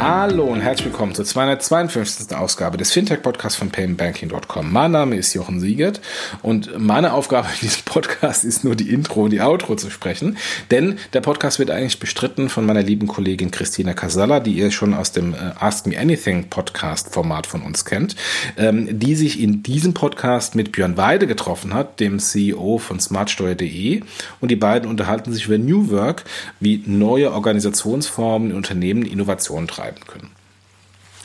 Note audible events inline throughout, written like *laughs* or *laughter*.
Hallo und herzlich willkommen zur 252. Ausgabe des Fintech-Podcasts von paymentbanking.com. Mein Name ist Jochen Siegert und meine Aufgabe in diesem Podcast ist nur die Intro und die Outro zu sprechen, denn der Podcast wird eigentlich bestritten von meiner lieben Kollegin Christina Casalla, die ihr schon aus dem äh, Ask Me Anything Podcast-Format von uns kennt, ähm, die sich in diesem Podcast mit Björn Weide getroffen hat, dem CEO von smartsteuer.de und die beiden unterhalten sich über New Work, wie neue Organisationsformen in Unternehmen Innovation treiben betreiben können.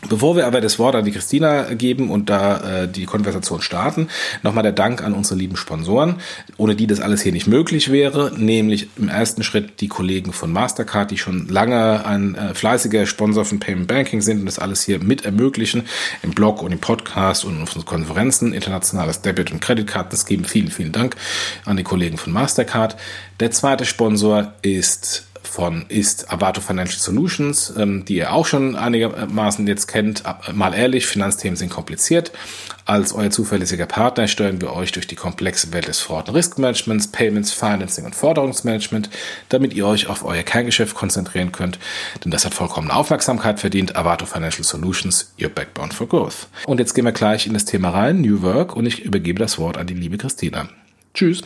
Bevor wir aber das Wort an die Christina geben und da äh, die Konversation starten, nochmal der Dank an unsere lieben Sponsoren, ohne die das alles hier nicht möglich wäre, nämlich im ersten Schritt die Kollegen von Mastercard, die schon lange ein äh, fleißiger Sponsor von Payment Banking sind und das alles hier mit ermöglichen, im Blog und im Podcast und auf unseren Konferenzen, internationales Debit- und Kreditkartensystem. Vielen, vielen Dank an die Kollegen von Mastercard. Der zweite Sponsor ist von ist Avato Financial Solutions, ähm, die ihr auch schon einigermaßen jetzt kennt. Mal ehrlich, Finanzthemen sind kompliziert. Als euer zuverlässiger Partner steuern wir euch durch die komplexe Welt des Fraud- und Riskmanagements, Payments, Financing und Forderungsmanagement, damit ihr euch auf euer Kerngeschäft konzentrieren könnt, denn das hat vollkommene Aufmerksamkeit verdient. Avato Financial Solutions, your backbone for growth. Und jetzt gehen wir gleich in das Thema rein, New Work, und ich übergebe das Wort an die liebe Christina. Tschüss.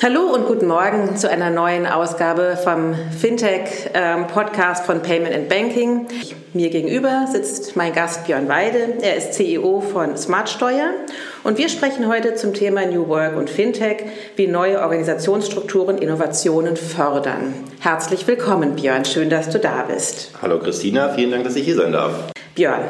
Hallo und guten Morgen zu einer neuen Ausgabe vom Fintech-Podcast von Payment and Banking. Mir gegenüber sitzt mein Gast Björn Weide. Er ist CEO von Smartsteuer und wir sprechen heute zum Thema New Work und Fintech, wie neue Organisationsstrukturen Innovationen fördern. Herzlich willkommen, Björn. Schön, dass du da bist. Hallo Christina, vielen Dank, dass ich hier sein darf. Björn,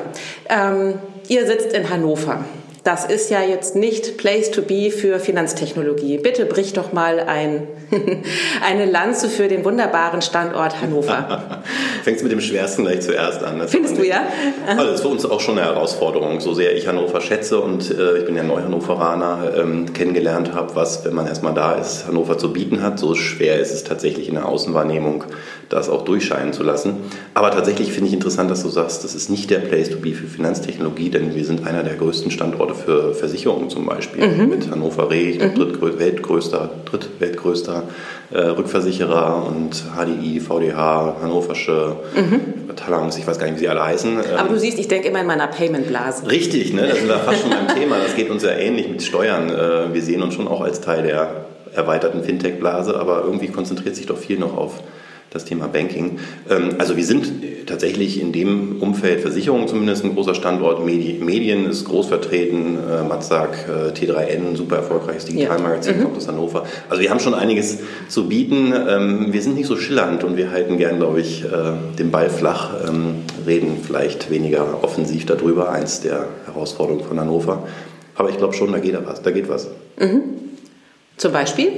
ähm, ihr sitzt in Hannover das ist ja jetzt nicht Place to be für Finanztechnologie. Bitte brich doch mal ein, *laughs* eine Lanze für den wunderbaren Standort Hannover. *laughs* Fängst mit dem Schwersten gleich zuerst an. Das Findest du ja? Also das ist für uns auch schon eine Herausforderung, so sehr ich Hannover schätze und äh, ich bin ja Neu-Hannoveraner, ähm, kennengelernt habe, was, wenn man erstmal da ist, Hannover zu bieten hat. So schwer ist es tatsächlich in der Außenwahrnehmung, das auch durchscheinen zu lassen. Aber tatsächlich finde ich interessant, dass du sagst, das ist nicht der Place to be für Finanztechnologie, denn wir sind einer der größten Standorte für Versicherungen zum Beispiel. Mhm. Mit Hannover Re, ich glaube, mhm. drittweltgrößter, drittweltgrößter äh, Rückversicherer und HDI, VDH, Hannoversche, mhm. Talangs, ich weiß gar nicht, wie sie alle heißen. Aber du siehst, ich denke immer in meiner Payment-Blase. Richtig, ne? das sind wir *laughs* fast schon beim Thema. Das geht uns ja ähnlich mit Steuern. Äh, wir sehen uns schon auch als Teil der erweiterten Fintech-Blase, aber irgendwie konzentriert sich doch viel noch auf das Thema Banking. Ähm, also wir sind tatsächlich in dem Umfeld Versicherungen zumindest ein großer Standort. Medien ist groß vertreten, äh, Matzak, äh, T3N, super erfolgreiches Digitalmagazin, ja. mhm. kommt aus Hannover. Also wir haben schon einiges zu bieten. Ähm, wir sind nicht so schillernd und wir halten gern, glaube ich, äh, den Ball flach, ähm, reden vielleicht weniger offensiv darüber, eins der Herausforderungen von Hannover. Aber ich glaube schon, da geht was. Da geht was. Mhm. Zum Beispiel?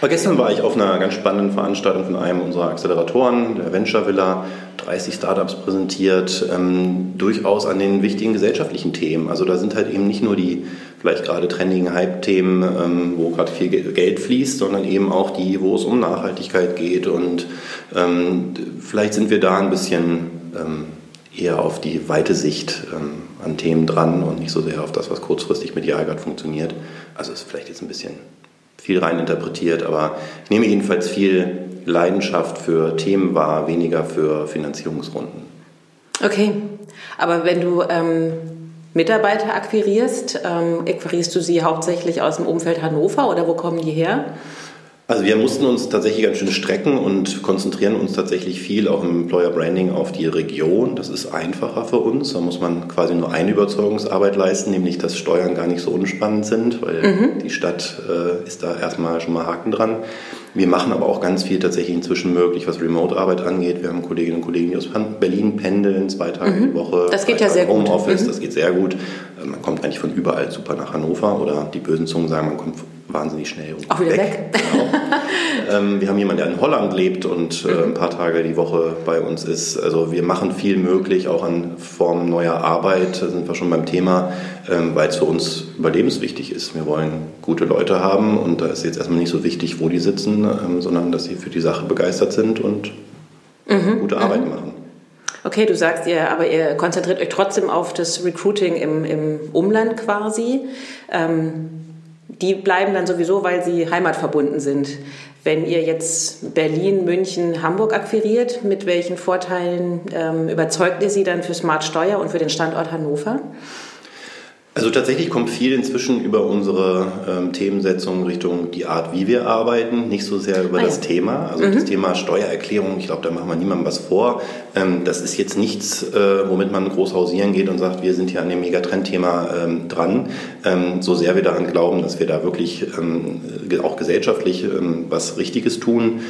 Aber gestern war ich auf einer ganz spannenden Veranstaltung von einem unserer Acceleratoren, der Venture Villa, 30 Startups präsentiert, ähm, durchaus an den wichtigen gesellschaftlichen Themen. Also da sind halt eben nicht nur die vielleicht gerade trendigen Hype-Themen, ähm, wo gerade viel Geld fließt, sondern eben auch die, wo es um Nachhaltigkeit geht. Und ähm, vielleicht sind wir da ein bisschen ähm, eher auf die weite Sicht ähm, an Themen dran und nicht so sehr auf das, was kurzfristig medial gerade funktioniert. Also ist vielleicht jetzt ein bisschen viel rein interpretiert, aber ich nehme jedenfalls viel Leidenschaft für Themen wahr, weniger für Finanzierungsrunden. Okay, aber wenn du ähm, Mitarbeiter akquirierst, ähm, akquirierst du sie hauptsächlich aus dem Umfeld Hannover oder wo kommen die her? Also wir mussten uns tatsächlich ganz schön strecken und konzentrieren uns tatsächlich viel auch im Employer Branding auf die Region. Das ist einfacher für uns. Da muss man quasi nur eine Überzeugungsarbeit leisten, nämlich dass Steuern gar nicht so unspannend sind, weil mhm. die Stadt äh, ist da erstmal schon mal Haken dran. Wir machen aber auch ganz viel tatsächlich inzwischen möglich, was Remote-Arbeit angeht. Wir haben Kolleginnen und Kollegen, die aus Berlin pendeln, zwei Tage mhm. die Woche. Das geht ja sehr gut. Homeoffice, mhm. das geht sehr gut. Äh, man kommt eigentlich von überall super nach Hannover oder die bösen Zungen sagen, man kommt wahnsinnig schnell Auch wieder weg. weg. Genau. *laughs* ähm, wir haben jemanden, der in Holland lebt und äh, mhm. ein paar Tage die Woche bei uns ist. Also wir machen viel möglich, auch an Formen neuer Arbeit. Da sind wir schon beim Thema, ähm, weil es für uns überlebenswichtig ist. Wir wollen gute Leute haben und da ist jetzt erstmal nicht so wichtig, wo die sitzen, ähm, sondern dass sie für die Sache begeistert sind und mhm. gute Arbeit mhm. machen. Okay, du sagst ihr, aber ihr konzentriert euch trotzdem auf das Recruiting im, im Umland quasi. Ähm, die bleiben dann sowieso, weil sie heimatverbunden sind. Wenn ihr jetzt Berlin, München, Hamburg akquiriert, mit welchen Vorteilen ähm, überzeugt ihr sie dann für Smart Steuer und für den Standort Hannover? Also tatsächlich kommt viel inzwischen über unsere ähm, Themensetzung Richtung die Art, wie wir arbeiten, nicht so sehr über ah, das ja. Thema. Also mhm. das Thema Steuererklärung, ich glaube, da machen wir niemandem was vor. Ähm, das ist jetzt nichts, äh, womit man groß hausieren geht und sagt, wir sind hier an dem Megatrendthema ähm, dran. Ähm, so sehr wir daran glauben, dass wir da wirklich ähm, auch gesellschaftlich ähm, was Richtiges tun,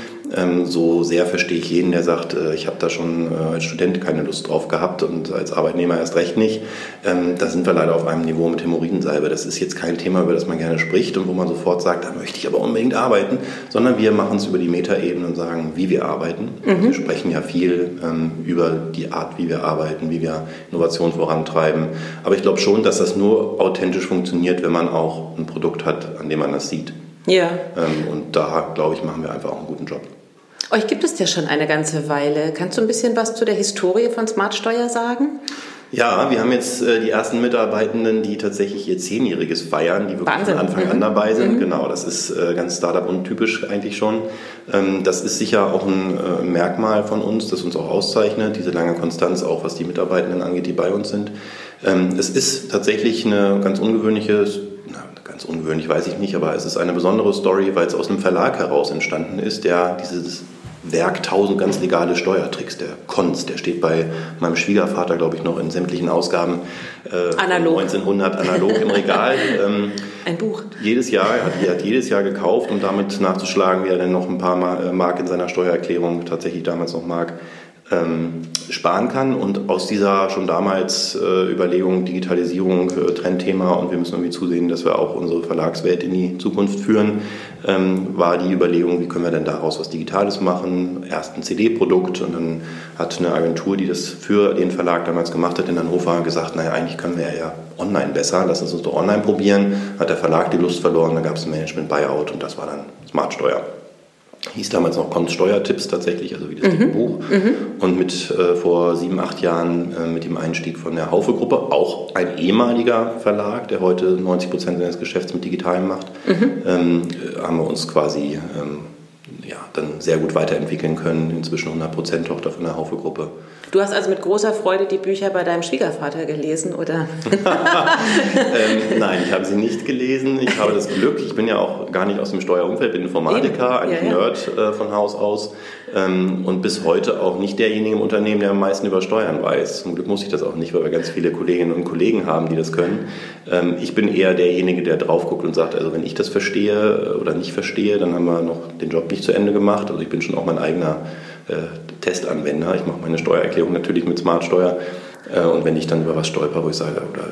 so sehr verstehe ich jeden, der sagt, äh, ich habe da schon äh, als Student keine Lust drauf gehabt und als Arbeitnehmer erst recht nicht. Da sind wir leider auf einem Niveau mit Hämorrhoidensalbe. Das ist jetzt kein Thema, über das man gerne spricht und wo man sofort sagt, da möchte ich aber unbedingt arbeiten, sondern wir machen es über die Metaebene und sagen, wie wir arbeiten. Mhm. Wir sprechen ja viel über die Art, wie wir arbeiten, wie wir Innovation vorantreiben. Aber ich glaube schon, dass das nur authentisch funktioniert, wenn man auch ein Produkt hat, an dem man das sieht. Ja. Ähm, und da, glaube ich, machen wir einfach auch einen guten Job. Euch gibt es ja schon eine ganze Weile. Kannst du ein bisschen was zu der Historie von Smart Steuer sagen? Ja, wir haben jetzt äh, die ersten Mitarbeitenden, die tatsächlich ihr Zehnjähriges feiern, die wirklich Wahnsinn. von Anfang mhm. an dabei sind. Mhm. Genau, das ist äh, ganz Startup-untypisch eigentlich schon. Ähm, das ist sicher auch ein äh, Merkmal von uns, das uns auch auszeichnet, diese lange Konstanz, auch was die Mitarbeitenden angeht, die bei uns sind. Ähm, es ist tatsächlich eine ganz ungewöhnliche ganz ungewöhnlich weiß ich nicht, aber es ist eine besondere Story, weil es aus einem Verlag heraus entstanden ist, der dieses Werk 1000 ganz legale Steuertricks, der Konz, der steht bei meinem Schwiegervater, glaube ich, noch in sämtlichen Ausgaben äh, analog. 1900 analog im Regal. *laughs* Ähm, ein Buch. Jedes Jahr, er hat, er hat jedes Jahr gekauft, um damit nachzuschlagen, wie er denn noch ein paar äh, Mark in seiner Steuererklärung tatsächlich damals noch mag ähm, sparen kann. Und aus dieser schon damals äh, Überlegung Digitalisierung, äh, Trendthema und wir müssen irgendwie zusehen, dass wir auch unsere Verlagswelt in die Zukunft führen, ähm, war die Überlegung, wie können wir denn daraus was Digitales machen. Erst ein CD-Produkt und dann hat eine Agentur, die das für den Verlag damals gemacht hat in Hannover, gesagt, naja, eigentlich können wir ja online besser, lass uns das doch online probieren. Hat der Verlag die Lust verloren, dann gab es ein Management-Buyout und das war dann Smartsteuer hieß damals noch Konststeuertipps tatsächlich, also wie das mhm. Buch. Mhm. Und mit äh, vor sieben, acht Jahren äh, mit dem Einstieg von der Haufe-Gruppe, auch ein ehemaliger Verlag, der heute 90 Prozent seines Geschäfts mit Digitalem macht, mhm. ähm, haben wir uns quasi ähm, ja, dann sehr gut weiterentwickeln können. Inzwischen 100 Prozent Tochter von der Haufe-Gruppe. Du hast also mit großer Freude die Bücher bei deinem Schwiegervater gelesen, oder? *laughs* ähm, *laughs* nein, ich habe sie nicht gelesen. Ich habe das Glück, ich bin ja auch gar nicht aus dem Steuerumfeld, bin Informatiker, eigentlich ja, ja. Nerd äh, von Haus aus ähm, und bis heute auch nicht derjenige im Unternehmen, der am meisten über Steuern weiß. Zum Glück muss ich das auch nicht, weil wir ganz viele Kolleginnen und Kollegen haben, die das können. Ähm, ich bin eher derjenige, der drauf guckt und sagt, also wenn ich das verstehe oder nicht verstehe, dann haben wir noch den Job nicht zu Ende gemacht. Also ich bin schon auch mein eigener äh, Testanwender. Ich mache meine Steuererklärung natürlich mit Smartsteuer. Äh, und wenn ich dann über was stolper, wo ich sage, oder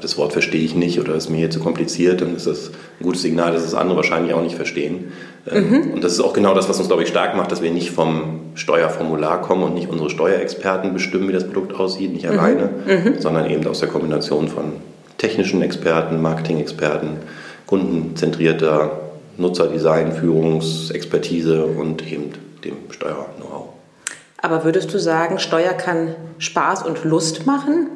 das Wort verstehe ich nicht oder ist mir hier zu kompliziert, dann ist das ein gutes Signal, dass das andere wahrscheinlich auch nicht verstehen. Ähm, mhm. Und das ist auch genau das, was uns, glaube ich, stark macht, dass wir nicht vom Steuerformular kommen und nicht unsere Steuerexperten bestimmen, wie das Produkt aussieht, nicht mhm. alleine, mhm. sondern eben aus der Kombination von technischen Experten, Marketing-Experten, kundenzentrierter Nutzerdesign, Führungsexpertise und eben dem Steuer-Know-how. Aber würdest du sagen, Steuer kann Spaß und Lust machen?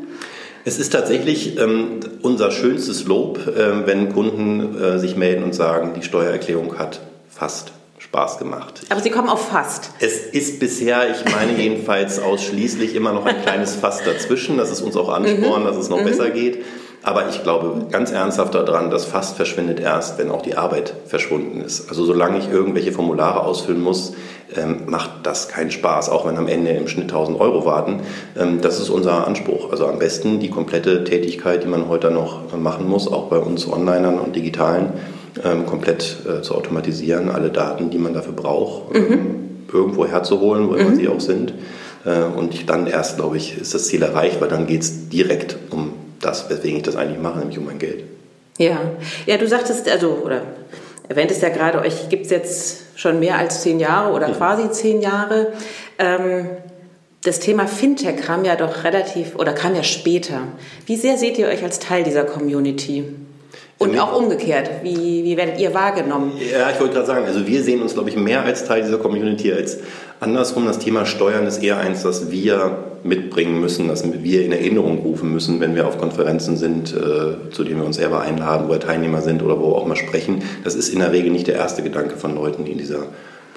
Es ist tatsächlich ähm, unser schönstes Lob, äh, wenn Kunden äh, sich melden und sagen, die Steuererklärung hat fast Spaß gemacht. Aber Sie kommen auf fast. Es ist bisher, ich meine *laughs* jedenfalls ausschließlich immer noch ein kleines Fass dazwischen, dass es uns auch anspornt, mhm. dass es noch mhm. besser geht. Aber ich glaube ganz ernsthaft daran, dass fast verschwindet erst, wenn auch die Arbeit verschwunden ist. Also solange ich irgendwelche Formulare ausfüllen muss, ähm, macht das keinen Spaß, auch wenn am Ende im Schnitt 1000 Euro warten. Ähm, das ist unser Anspruch. Also am besten die komplette Tätigkeit, die man heute noch machen muss, auch bei uns Onlinern und Digitalen, ähm, komplett äh, zu automatisieren, alle Daten, die man dafür braucht, mhm. irgendwo herzuholen, wo immer mhm. sie auch sind. Äh, und dann erst, glaube ich, ist das Ziel erreicht, weil dann geht es direkt um das, weswegen ich das eigentlich mache, nämlich um mein Geld. Ja, ja, du sagtest, also, oder erwähntest ja gerade, euch gibt es jetzt schon mehr als zehn Jahre oder quasi zehn Jahre. Ähm, das Thema Fintech kam ja doch relativ oder kam ja später. Wie sehr seht ihr euch als Teil dieser Community? Und auch umgekehrt, wie, wie werdet ihr wahrgenommen? Ja, ich wollte gerade sagen, also wir sehen uns, glaube ich, mehr als Teil dieser Community als Andersrum, das Thema Steuern ist eher eins, das wir mitbringen müssen, das wir in Erinnerung rufen müssen, wenn wir auf Konferenzen sind, äh, zu denen wir uns selber einladen, wo wir Teilnehmer sind oder wo wir auch mal sprechen. Das ist in der Regel nicht der erste Gedanke von Leuten, die in dieser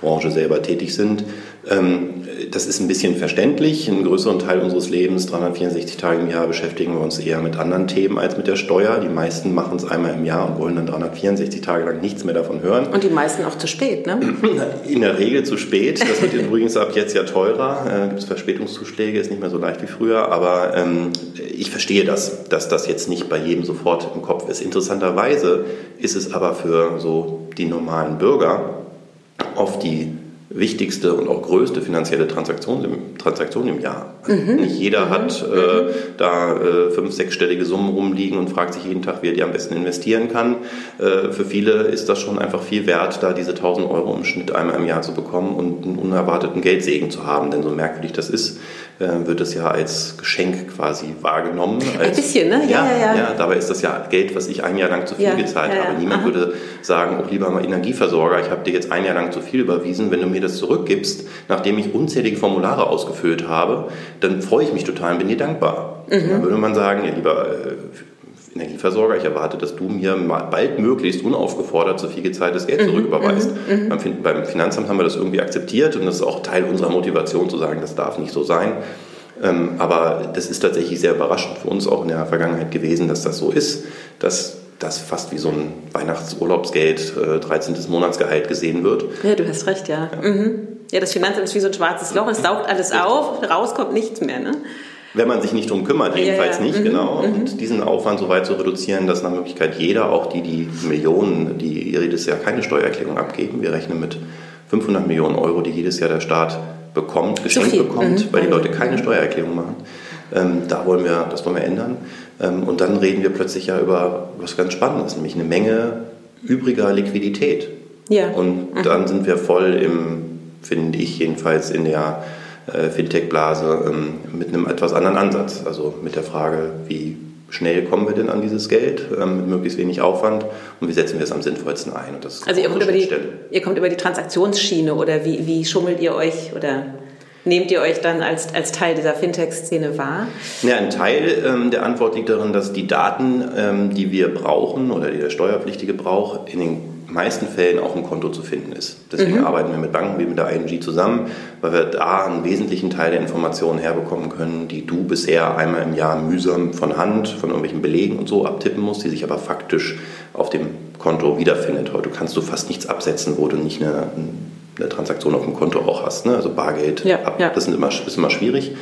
Branche selber tätig sind. Ähm, das ist ein bisschen verständlich. Einen größeren Teil unseres Lebens, 364 Tage im Jahr, beschäftigen wir uns eher mit anderen Themen als mit der Steuer. Die meisten machen es einmal im Jahr und wollen dann 364 Tage lang nichts mehr davon hören. Und die meisten auch zu spät, ne? *clears throat* In der Regel zu spät. Das wird übrigens ab jetzt ja teurer. Äh, Gibt es Verspätungszuschläge, ist nicht mehr so leicht wie früher. Aber ähm, ich verstehe das, dass das jetzt nicht bei jedem sofort im Kopf ist. Interessanterweise ist es aber für so die normalen Bürger oft die wichtigste und auch größte finanzielle Transaktion im, Transaktion im Jahr. Mhm. Nicht jeder mhm. hat äh, da äh, fünf, sechsstellige Summen rumliegen und fragt sich jeden Tag, wie er die am besten investieren kann. Äh, für viele ist das schon einfach viel wert, da diese 1000 Euro im Schnitt einmal im Jahr zu bekommen und einen unerwarteten Geldsegen zu haben. Denn so merkwürdig das ist, wird es ja als Geschenk quasi wahrgenommen. Als, ein bisschen, ne? Ja, ja, ja, ja. Dabei ist das ja Geld, was ich ein Jahr lang zu viel ja, gezahlt ja, habe. Niemand Aha. würde sagen, auch lieber mal Energieversorger, ich habe dir jetzt ein Jahr lang zu viel überwiesen. Wenn du mir das zurückgibst, nachdem ich unzählige Formulare ausgefüllt habe, dann freue ich mich total und bin dir dankbar. Mhm. Dann würde man sagen, ja, lieber äh, Energieversorger, ich erwarte, dass du mir bald möglichst unaufgefordert so viel gezahltes Geld mhm, zurücküberweist. Mhm, mhm. Beim Finanzamt haben wir das irgendwie akzeptiert und das ist auch Teil unserer Motivation zu sagen, das darf nicht so sein. Ähm, aber das ist tatsächlich sehr überraschend für uns auch in der Vergangenheit gewesen, dass das so ist, dass das fast wie so ein Weihnachtsurlaubsgeld, 13. Äh, Monatsgehalt gesehen wird. Ja, du hast recht, ja. Ja, mhm. ja das Finanzamt ist wie so ein schwarzes Loch, es saugt alles auf, rauskommt nichts mehr. Ne? Wenn man sich nicht drum kümmert, jedenfalls ja, ja. nicht, mhm. genau. Mhm. Und diesen Aufwand so weit zu reduzieren, dass nach Möglichkeit jeder, auch die, die Millionen, die jedes Jahr keine Steuererklärung abgeben, wir rechnen mit 500 Millionen Euro, die jedes Jahr der Staat bekommt, geschenkt bekommt, mhm. weil die Leute keine Steuererklärung machen. Ähm, da wollen wir, das wollen wir ändern. Ähm, und dann reden wir plötzlich ja über was ganz Spannendes, nämlich eine Menge übriger Liquidität. Ja. Und mhm. dann sind wir voll im, finde ich jedenfalls, in der Fintech-Blase ähm, mit einem etwas anderen Ansatz. Also mit der Frage, wie schnell kommen wir denn an dieses Geld ähm, mit möglichst wenig Aufwand und wie setzen wir es am sinnvollsten ein. Und das also ihr kommt, über die, ihr kommt über die Transaktionsschiene oder wie, wie schummelt ihr euch oder nehmt ihr euch dann als, als Teil dieser Fintech-Szene wahr? Ja, ein Teil ähm, der Antwort liegt darin, dass die Daten, ähm, die wir brauchen oder die der Steuerpflichtige braucht, in den meisten Fällen auch im Konto zu finden ist. Deswegen mhm. arbeiten wir mit Banken wie mit der ING zusammen, weil wir da einen wesentlichen Teil der Informationen herbekommen können, die du bisher einmal im Jahr mühsam von Hand, von irgendwelchen Belegen und so abtippen musst, die sich aber faktisch auf dem Konto wiederfindet. Heute kannst du fast nichts absetzen, wo du nicht eine, eine Transaktion auf dem Konto auch hast. Ne? Also Bargeld, ja, ab, ja. das sind immer, ist immer schwierig.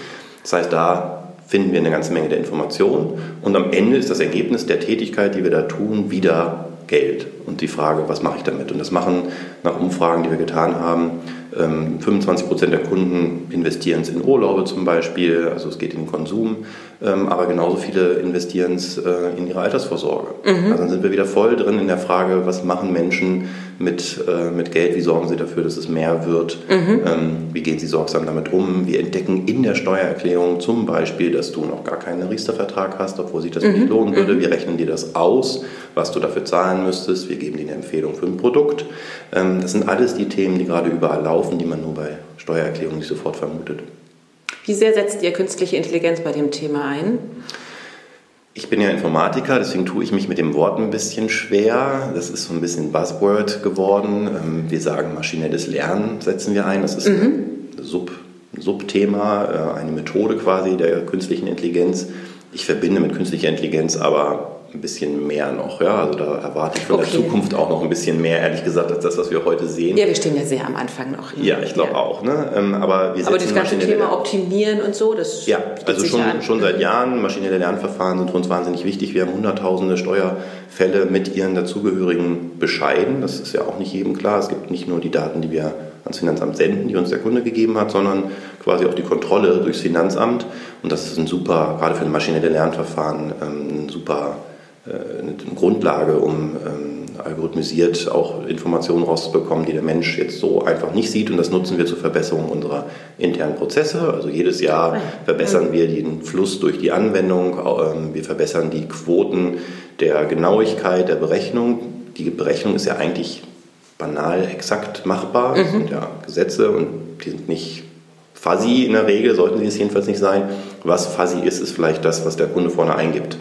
Das heißt, da finden wir eine ganze Menge der Informationen und am Ende ist das Ergebnis der Tätigkeit, die wir da tun, wieder Geld und die Frage, was mache ich damit? Und das machen nach Umfragen, die wir getan haben, 25 ähm, Prozent der Kunden investieren es in Urlaube zum Beispiel, also es geht in den Konsum, ähm, aber genauso viele investieren es äh, in ihre Altersvorsorge. Mhm. Also dann sind wir wieder voll drin in der Frage, was machen Menschen mit, äh, mit Geld, wie sorgen sie dafür, dass es mehr wird, mhm. Ähm, wie gehen sie sorgsam damit um, wir entdecken in der Steuererklärung zum Beispiel, dass du noch gar keinen Riester-Vertrag hast, obwohl sich das mhm. nicht lohnen würde, mhm. wir rechnen dir das aus, was du dafür zahlen müsstest, wir geben dir eine Empfehlung für ein Produkt. Das sind alles die Themen, die gerade überall laufen laufen, die man nur bei Steuererklärungen nicht sofort vermutet. Wie sehr setzt ihr künstliche Intelligenz bei dem Thema ein? Ich bin ja Informatiker, deswegen tue ich mich mit dem Wort ein bisschen schwer. Das ist so ein bisschen Buzzword geworden. Ähm, wir sagen, maschinelles Lernen setzen wir ein. Das ist mhm. ein Sub, Subthema, äh, eine Methode quasi der künstlichen Intelligenz. Ich verbinde mit künstlicher Intelligenz aber ein bisschen mehr noch. Ja? Also da erwarte ich von okay. der Zukunft auch noch ein bisschen mehr, ehrlich gesagt, als das, was wir heute sehen. Ja, wir stehen ja sehr am Anfang noch. Ja, ich glaube ja. auch. Ne? Ähm, aber wir aber das ganze Thema Optimieren und so, das Ja, also schon, schon seit Jahren, maschinelle Lernverfahren sind für uns wahnsinnig wichtig. Wir haben hunderttausende Steuerfälle mit ihren dazugehörigen Bescheiden. Das ist ja auch nicht jedem klar. Es gibt nicht nur die Daten, die wir ans Finanzamt senden, die uns der Kunde gegeben hat, sondern quasi auch die Kontrolle durchs Finanzamt. Und das ist ein super, gerade für ein maschinelle Lernverfahren, ähm, ein super eine Grundlage, um ähm, algorithmisiert auch Informationen rauszubekommen, die der Mensch jetzt so einfach nicht sieht. Und das nutzen wir zur Verbesserung unserer internen Prozesse. Also jedes Jahr verbessern wir den Fluss durch die Anwendung. Ähm, wir verbessern die Quoten der Genauigkeit der Berechnung. Die Berechnung ist ja eigentlich banal exakt machbar. Das sind ja Gesetze und die sind nicht fuzzy in der Regel, sollten sie es jedenfalls nicht sein. Was fuzzy ist, ist vielleicht das, was der Kunde vorne eingibt.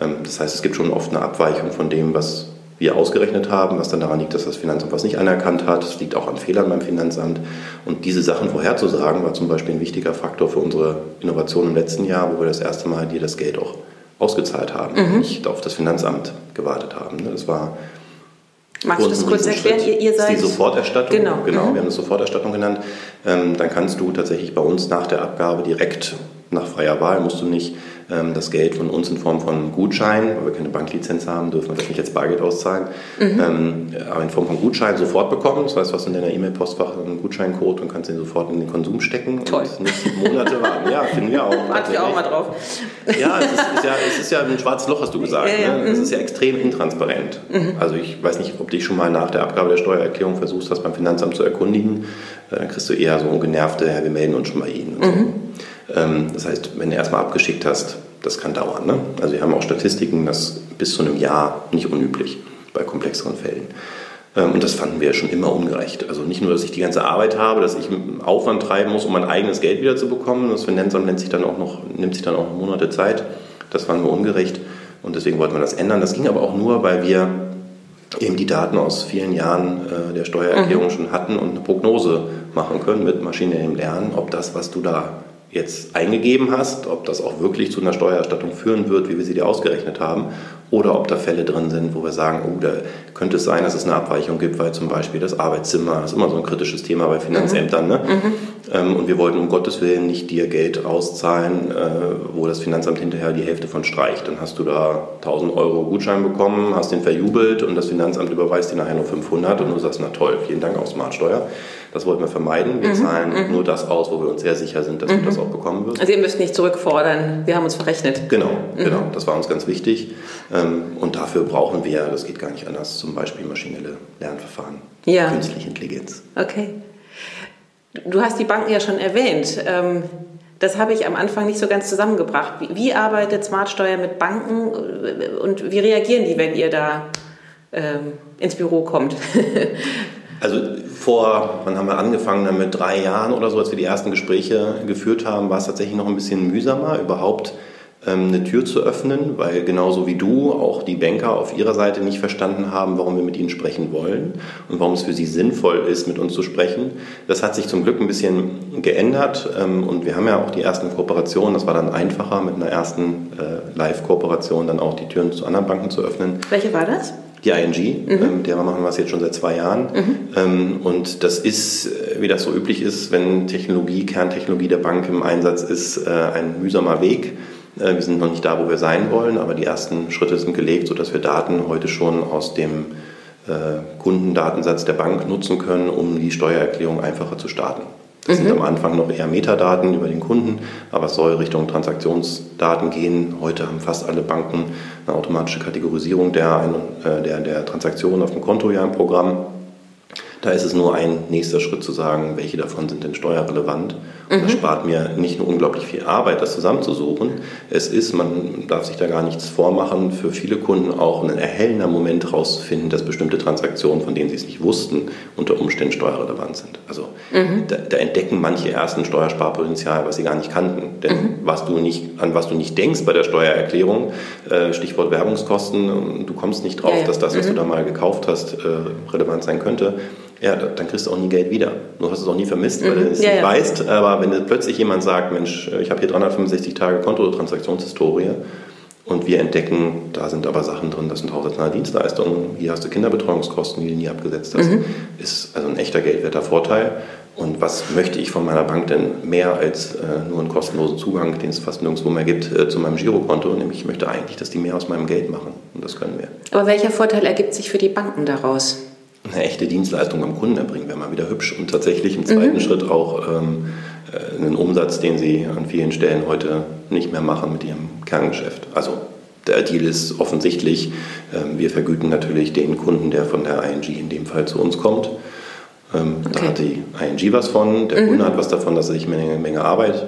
Ähm, das heißt, es gibt schon oft eine Abweichung von dem, was wir ausgerechnet haben, was dann daran liegt, dass das Finanzamt was nicht anerkannt hat. Es liegt auch an Fehlern beim Finanzamt. Und diese Sachen vorherzusagen, war zum Beispiel ein wichtiger Faktor für unsere Innovation im letzten Jahr, wo wir das erste Mal dir das Geld auch ausgezahlt haben, mhm. nicht auf das Finanzamt gewartet haben. Das war Magst du das kurz erklären? Ihr, ihr seid die Soforterstattung. Genau, genau mhm. wir haben das Soforterstattung genannt. Ähm, dann kannst du tatsächlich bei uns nach der Abgabe direkt nach freier Wahl musst du nicht das Geld von uns in Form von Gutschein, weil wir keine Banklizenz haben, dürfen wir das nicht als Bargeld auszahlen, mhm. ähm, aber in Form von Gutschein sofort bekommen. Das heißt, du hast in deiner E-Mail-Postfach einen Gutscheincode und kannst den sofort in den Konsum stecken Toll. und nicht Monate warten. Ja, finden wir auch. *laughs* Warten wir auch mal drauf. Ja es, ist, ja, es ist ja ein schwarzes Loch, hast du gesagt. Ja, ja. Ne? Es mhm. ist ja extrem intransparent. Mhm. Also ich weiß nicht, ob dich schon mal nach der Abgabe der Steuererklärung versuchst hast, beim Finanzamt zu erkundigen. Äh, dann kriegst du eher so ungenervte, ja, wir melden uns schon bei Ihnen. Mhm. So. Ähm, das heißt, wenn du erstmal abgeschickt hast, das kann dauern. Ne? Also wir haben auch Statistiken, das bis zu einem Jahr nicht unüblich bei komplexeren Fällen. Ähm, und das fanden wir schon immer ungerecht. Also nicht nur, dass ich die ganze Arbeit habe, dass ich Aufwand treiben muss, um mein eigenes Geld wieder zu bekommen. Das Finanzamt nimmt sich dann auch noch, nimmt sich dann auch noch Monate Zeit. Das fanden wir ungerecht. Und deswegen wollten wir das ändern. Das ging aber auch nur, weil wir eben die Daten aus vielen Jahren äh, der Steuererklärung mhm. schon hatten und eine Prognose machen können mit maschinellem Lernen, ob das, was du da jetzt eingegeben hast, ob das auch wirklich zu einer Steuererstattung führen wird, wie wir sie dir ausgerechnet haben, oder ob da Fälle drin sind, wo wir sagen, oh, da könnte es sein, dass es eine Abweichung gibt, weil zum Beispiel das Arbeitszimmer, das ist immer so ein kritisches Thema bei Finanzämtern, ne? Mhm. Ähm, und wir wollten um Gottes Willen nicht dir Geld auszahlen, äh, wo das Finanzamt hinterher die Hälfte von streicht. Dann hast du da 1000 Euro Gutschein bekommen, hast den verjubelt und das Finanzamt überweist dir nachher nur 500 und du sagst, na toll, vielen Dank auch Smartsteuer. Das wollten wir vermeiden. Wir mhm. zahlen mhm. nur das aus, wo wir uns sehr sicher sind, dass mhm. du das auch bekommen wirst. Also ihr müsst nicht zurückfordern, wir haben uns verrechnet. Genau, mhm. genau. Das war uns ganz wichtig. Ähm, und dafür brauchen wir, das geht gar nicht anders, zum Beispiel maschinelle Lernverfahren, ja. künstliche Intelligenz. Okay. Du hast die Banken ja schon erwähnt. Ähm, das habe ich am Anfang nicht so ganz zusammengebracht. Wie arbeitet Smartsteuer mit Banken und wie reagieren die, wenn ihr da ähm, ins Büro kommt? *laughs* Also vor, wann haben wir angefangen, dann mit drei Jahren oder so, als wir die ersten Gespräche geführt haben, war es tatsächlich noch ein bisschen mühsamer, überhaupt eine Tür zu öffnen, weil genauso wie du auch die Banker auf ihrer Seite nicht verstanden haben, warum wir mit ihnen sprechen wollen und warum es für sie sinnvoll ist, mit uns zu sprechen. Das hat sich zum Glück ein bisschen geändert ähm, und wir haben ja auch die ersten Kooperationen. Das war dann einfacher, mit einer ersten äh, Live-Kooperation dann auch die Türen zu anderen Banken zu öffnen. Welche war das? die ING, mhm. ähm, der machen wir es jetzt schon seit zwei Jahren. Mhm. Ähm, und das ist, äh, wie das so üblich ist, wenn Technologie, Kerntechnologie der Bank im Einsatz ist, äh, ein mühsamer Weg. Äh, wir sind noch nicht da, wo wir sein wollen, aber die ersten Schritte sind gelegt, sodass wir Daten heute schon aus dem äh, Kundendatensatz der Bank nutzen können, um die Steuererklärung einfacher zu starten. Das mhm. sind am Anfang noch eher Metadaten über den Kunden, aber es soll Richtung Transaktionsdaten gehen. Heute haben fast alle Banken eine automatische Kategorisierung der, äh, der, der Transaktionen auf dem Konto ja im Programm. Da ist es nur ein nächster Schritt zu sagen, welche davon sind denn steuerrelevant. Mhm. das spart mir nicht nur unglaublich viel Arbeit, das zusammenzusuchen. Es ist, man darf sich da gar nichts vormachen, für viele Kunden auch ein erhellender Moment herauszufinden, dass bestimmte Transaktionen, von denen sie es nicht wussten, unter Umständen steuerrelevant sind. Also mhm. da, da, entdecken manche erst ein Steuersparpotenzial, was sie gar nicht kannten. Denn mhm. was du nicht, an was du nicht denkst bei der Steuererklärung, äh, Stichwort Werbungskosten, du kommst nicht drauf, ja, ja. dass das, was du mhm. da mal gekauft hast, äh, relevant sein könnte ja, dann kriegst du auch nie Geld wieder. Du hast es auch nie vermisst, weil mhm. du es ja, nicht ja. weißt. Aber wenn plötzlich jemand sagt, Mensch, ich habe hier 365 Tage Kontotransaktionshistorie und wir entdecken, da sind aber Sachen drin, das sind haushaltsnahe Dienstleistungen, hier hast du Kinderbetreuungskosten, die du nie abgesetzt hast, mhm. ist also ein echter geldwerter Vorteil. Und was möchte ich von meiner Bank denn mehr als äh, nur einen kostenlosen Zugang, den es fast nirgendwo mehr gibt, äh, zu meinem Girokonto? Nämlich ich möchte eigentlich, dass die mehr aus meinem Geld machen. Und das können wir. Aber welcher Vorteil ergibt sich für die Banken daraus? Eine echte Dienstleistung beim Kunden erbringen, wäre mal wieder hübsch und tatsächlich im zweiten mhm. Schritt auch ähm, äh, einen Umsatz, den sie an vielen Stellen heute nicht mehr machen mit ihrem Kerngeschäft. Also der Deal ist offensichtlich, ähm, wir vergüten natürlich den Kunden, der von der ING in dem Fall zu uns kommt. Ähm, okay. Da hat die ING was von, der mhm. Kunde hat was davon, dass er sich eine Menge, Menge Arbeit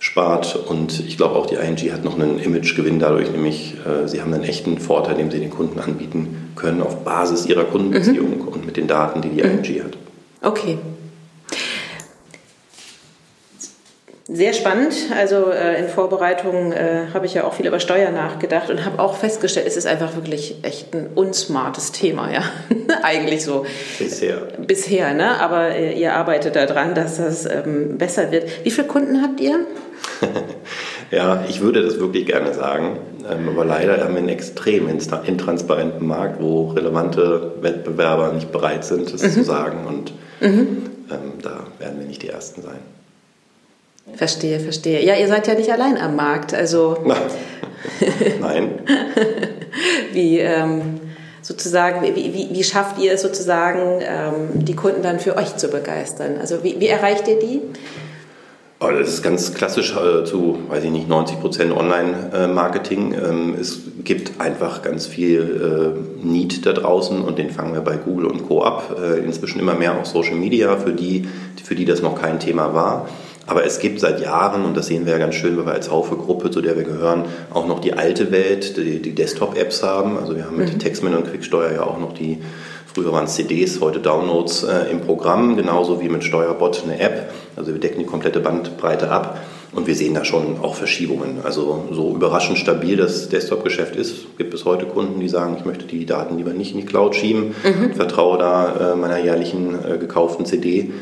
spart. Und ich glaube auch die ING hat noch einen Imagegewinn dadurch, nämlich äh, sie haben einen echten Vorteil, den sie den Kunden anbieten können auf Basis ihrer Kundenbeziehung mhm. und mit den Daten, die die mhm. ING hat. Okay. Sehr spannend. Also äh, in Vorbereitung äh, habe ich ja auch viel über Steuern nachgedacht und habe auch festgestellt, es ist einfach wirklich echt ein unsmartes Thema, ja. *laughs* Eigentlich so. Bisher. Bisher, ne? Aber äh, ihr arbeitet daran, dass das ähm, besser wird. Wie viele Kunden habt ihr? *laughs* ja, ich würde das wirklich gerne sagen. Ähm, aber leider haben wir einen extrem intransparenten Markt, wo relevante Wettbewerber nicht bereit sind, das mhm. zu sagen. Und mhm. ähm, da werden wir nicht die Ersten sein. Verstehe, verstehe. Ja, ihr seid ja nicht allein am Markt, also. *laughs* Nein. *laughs* wie ähm, sozusagen, wie, wie, wie, schafft ihr es sozusagen, ähm, die Kunden dann für euch zu begeistern? Also wie, wie erreicht ihr die? Oh, das ist ganz klassisch äh, zu, weiß ich nicht, 90 Prozent Online-Marketing. Ähm, es gibt einfach ganz viel äh, Need da draußen und den fangen wir bei Google und Co. ab. Äh, inzwischen immer mehr auch Social Media, für die, für die das noch kein Thema war. Aber es gibt seit Jahren, und das sehen wir ja ganz schön, weil wir als Haufe-Gruppe, zu der wir gehören, auch noch die alte Welt, die, die Desktop-Apps haben. Also wir haben mit mhm. Textman und Quicksteuer ja auch noch die, früher waren es CDs, heute Downloads äh, im Programm, genauso wie mit Steuerbot eine App. Also wir decken die komplette Bandbreite ab. Und wir sehen da schon auch Verschiebungen. Also so überraschend stabil das Desktop-Geschäft ist, gibt es heute Kunden, die sagen, ich möchte die Daten lieber nicht in die Cloud schieben, mhm. vertraue da äh, meiner jährlichen äh, gekauften CD.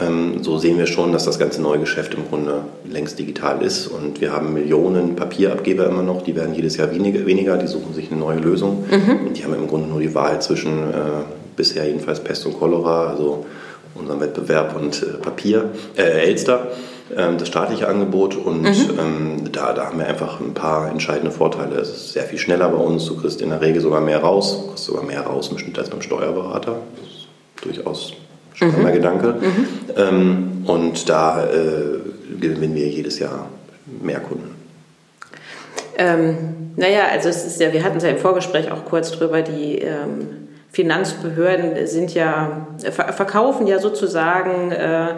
Ähm, so sehen wir schon, dass das ganze neue Geschäft im Grunde längst digital ist. Und wir haben Millionen Papierabgeber immer noch, die werden jedes Jahr weniger, weniger die suchen sich eine neue Lösung. Mhm. Und die haben im Grunde nur die Wahl zwischen äh, bisher jedenfalls Pest und Cholera, also unserem Wettbewerb und äh, Papier, äh, Elster. Ähm, das staatliche Angebot und mhm. ähm, da, da haben wir einfach ein paar entscheidende Vorteile. Es ist sehr viel schneller bei uns, du kriegst in der Regel sogar mehr raus, du kriegst sogar mehr raus im Schnitt als beim Steuerberater. Das ist durchaus ein spannender mhm. Gedanke. Mhm. Ähm, und da äh, gewinnen wir jedes Jahr mehr Kunden. Ähm, naja, also es ist ja, wir hatten es ja im Vorgespräch auch kurz drüber, die ähm, Finanzbehörden sind ja, verkaufen ja sozusagen äh,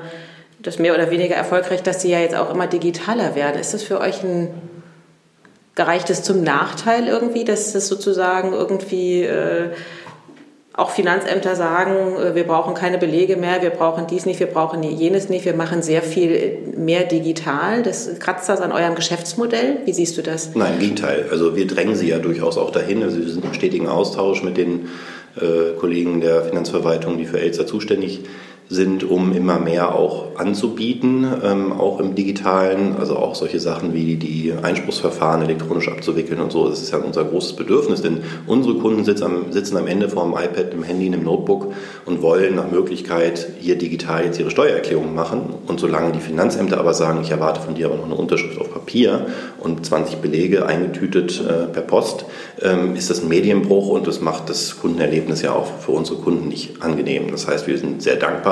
das mehr oder weniger erfolgreich, dass sie ja jetzt auch immer digitaler werden. Ist das für euch ein gereicht es zum Nachteil irgendwie, dass das sozusagen irgendwie äh, auch Finanzämter sagen, äh, wir brauchen keine Belege mehr, wir brauchen dies nicht, wir brauchen jenes nicht, wir machen sehr viel mehr digital. Das kratzt das an eurem Geschäftsmodell? Wie siehst du das? Nein, im Gegenteil. Also wir drängen sie ja durchaus auch dahin. Also wir sind im stetigen Austausch mit den äh, Kollegen der Finanzverwaltung, die für Elster zuständig sind sind, um immer mehr auch anzubieten, ähm, auch im digitalen, also auch solche Sachen wie die Einspruchsverfahren elektronisch abzuwickeln und so. Das ist ja unser großes Bedürfnis, denn unsere Kunden sitzen am, sitzen am Ende vor dem iPad, dem Handy, einem Notebook und wollen nach Möglichkeit hier digital jetzt ihre Steuererklärung machen. Und solange die Finanzämter aber sagen, ich erwarte von dir aber noch eine Unterschrift auf Papier und 20 Belege eingetütet äh, per Post, ähm, ist das ein Medienbruch und das macht das Kundenerlebnis ja auch für unsere Kunden nicht angenehm. Das heißt, wir sind sehr dankbar,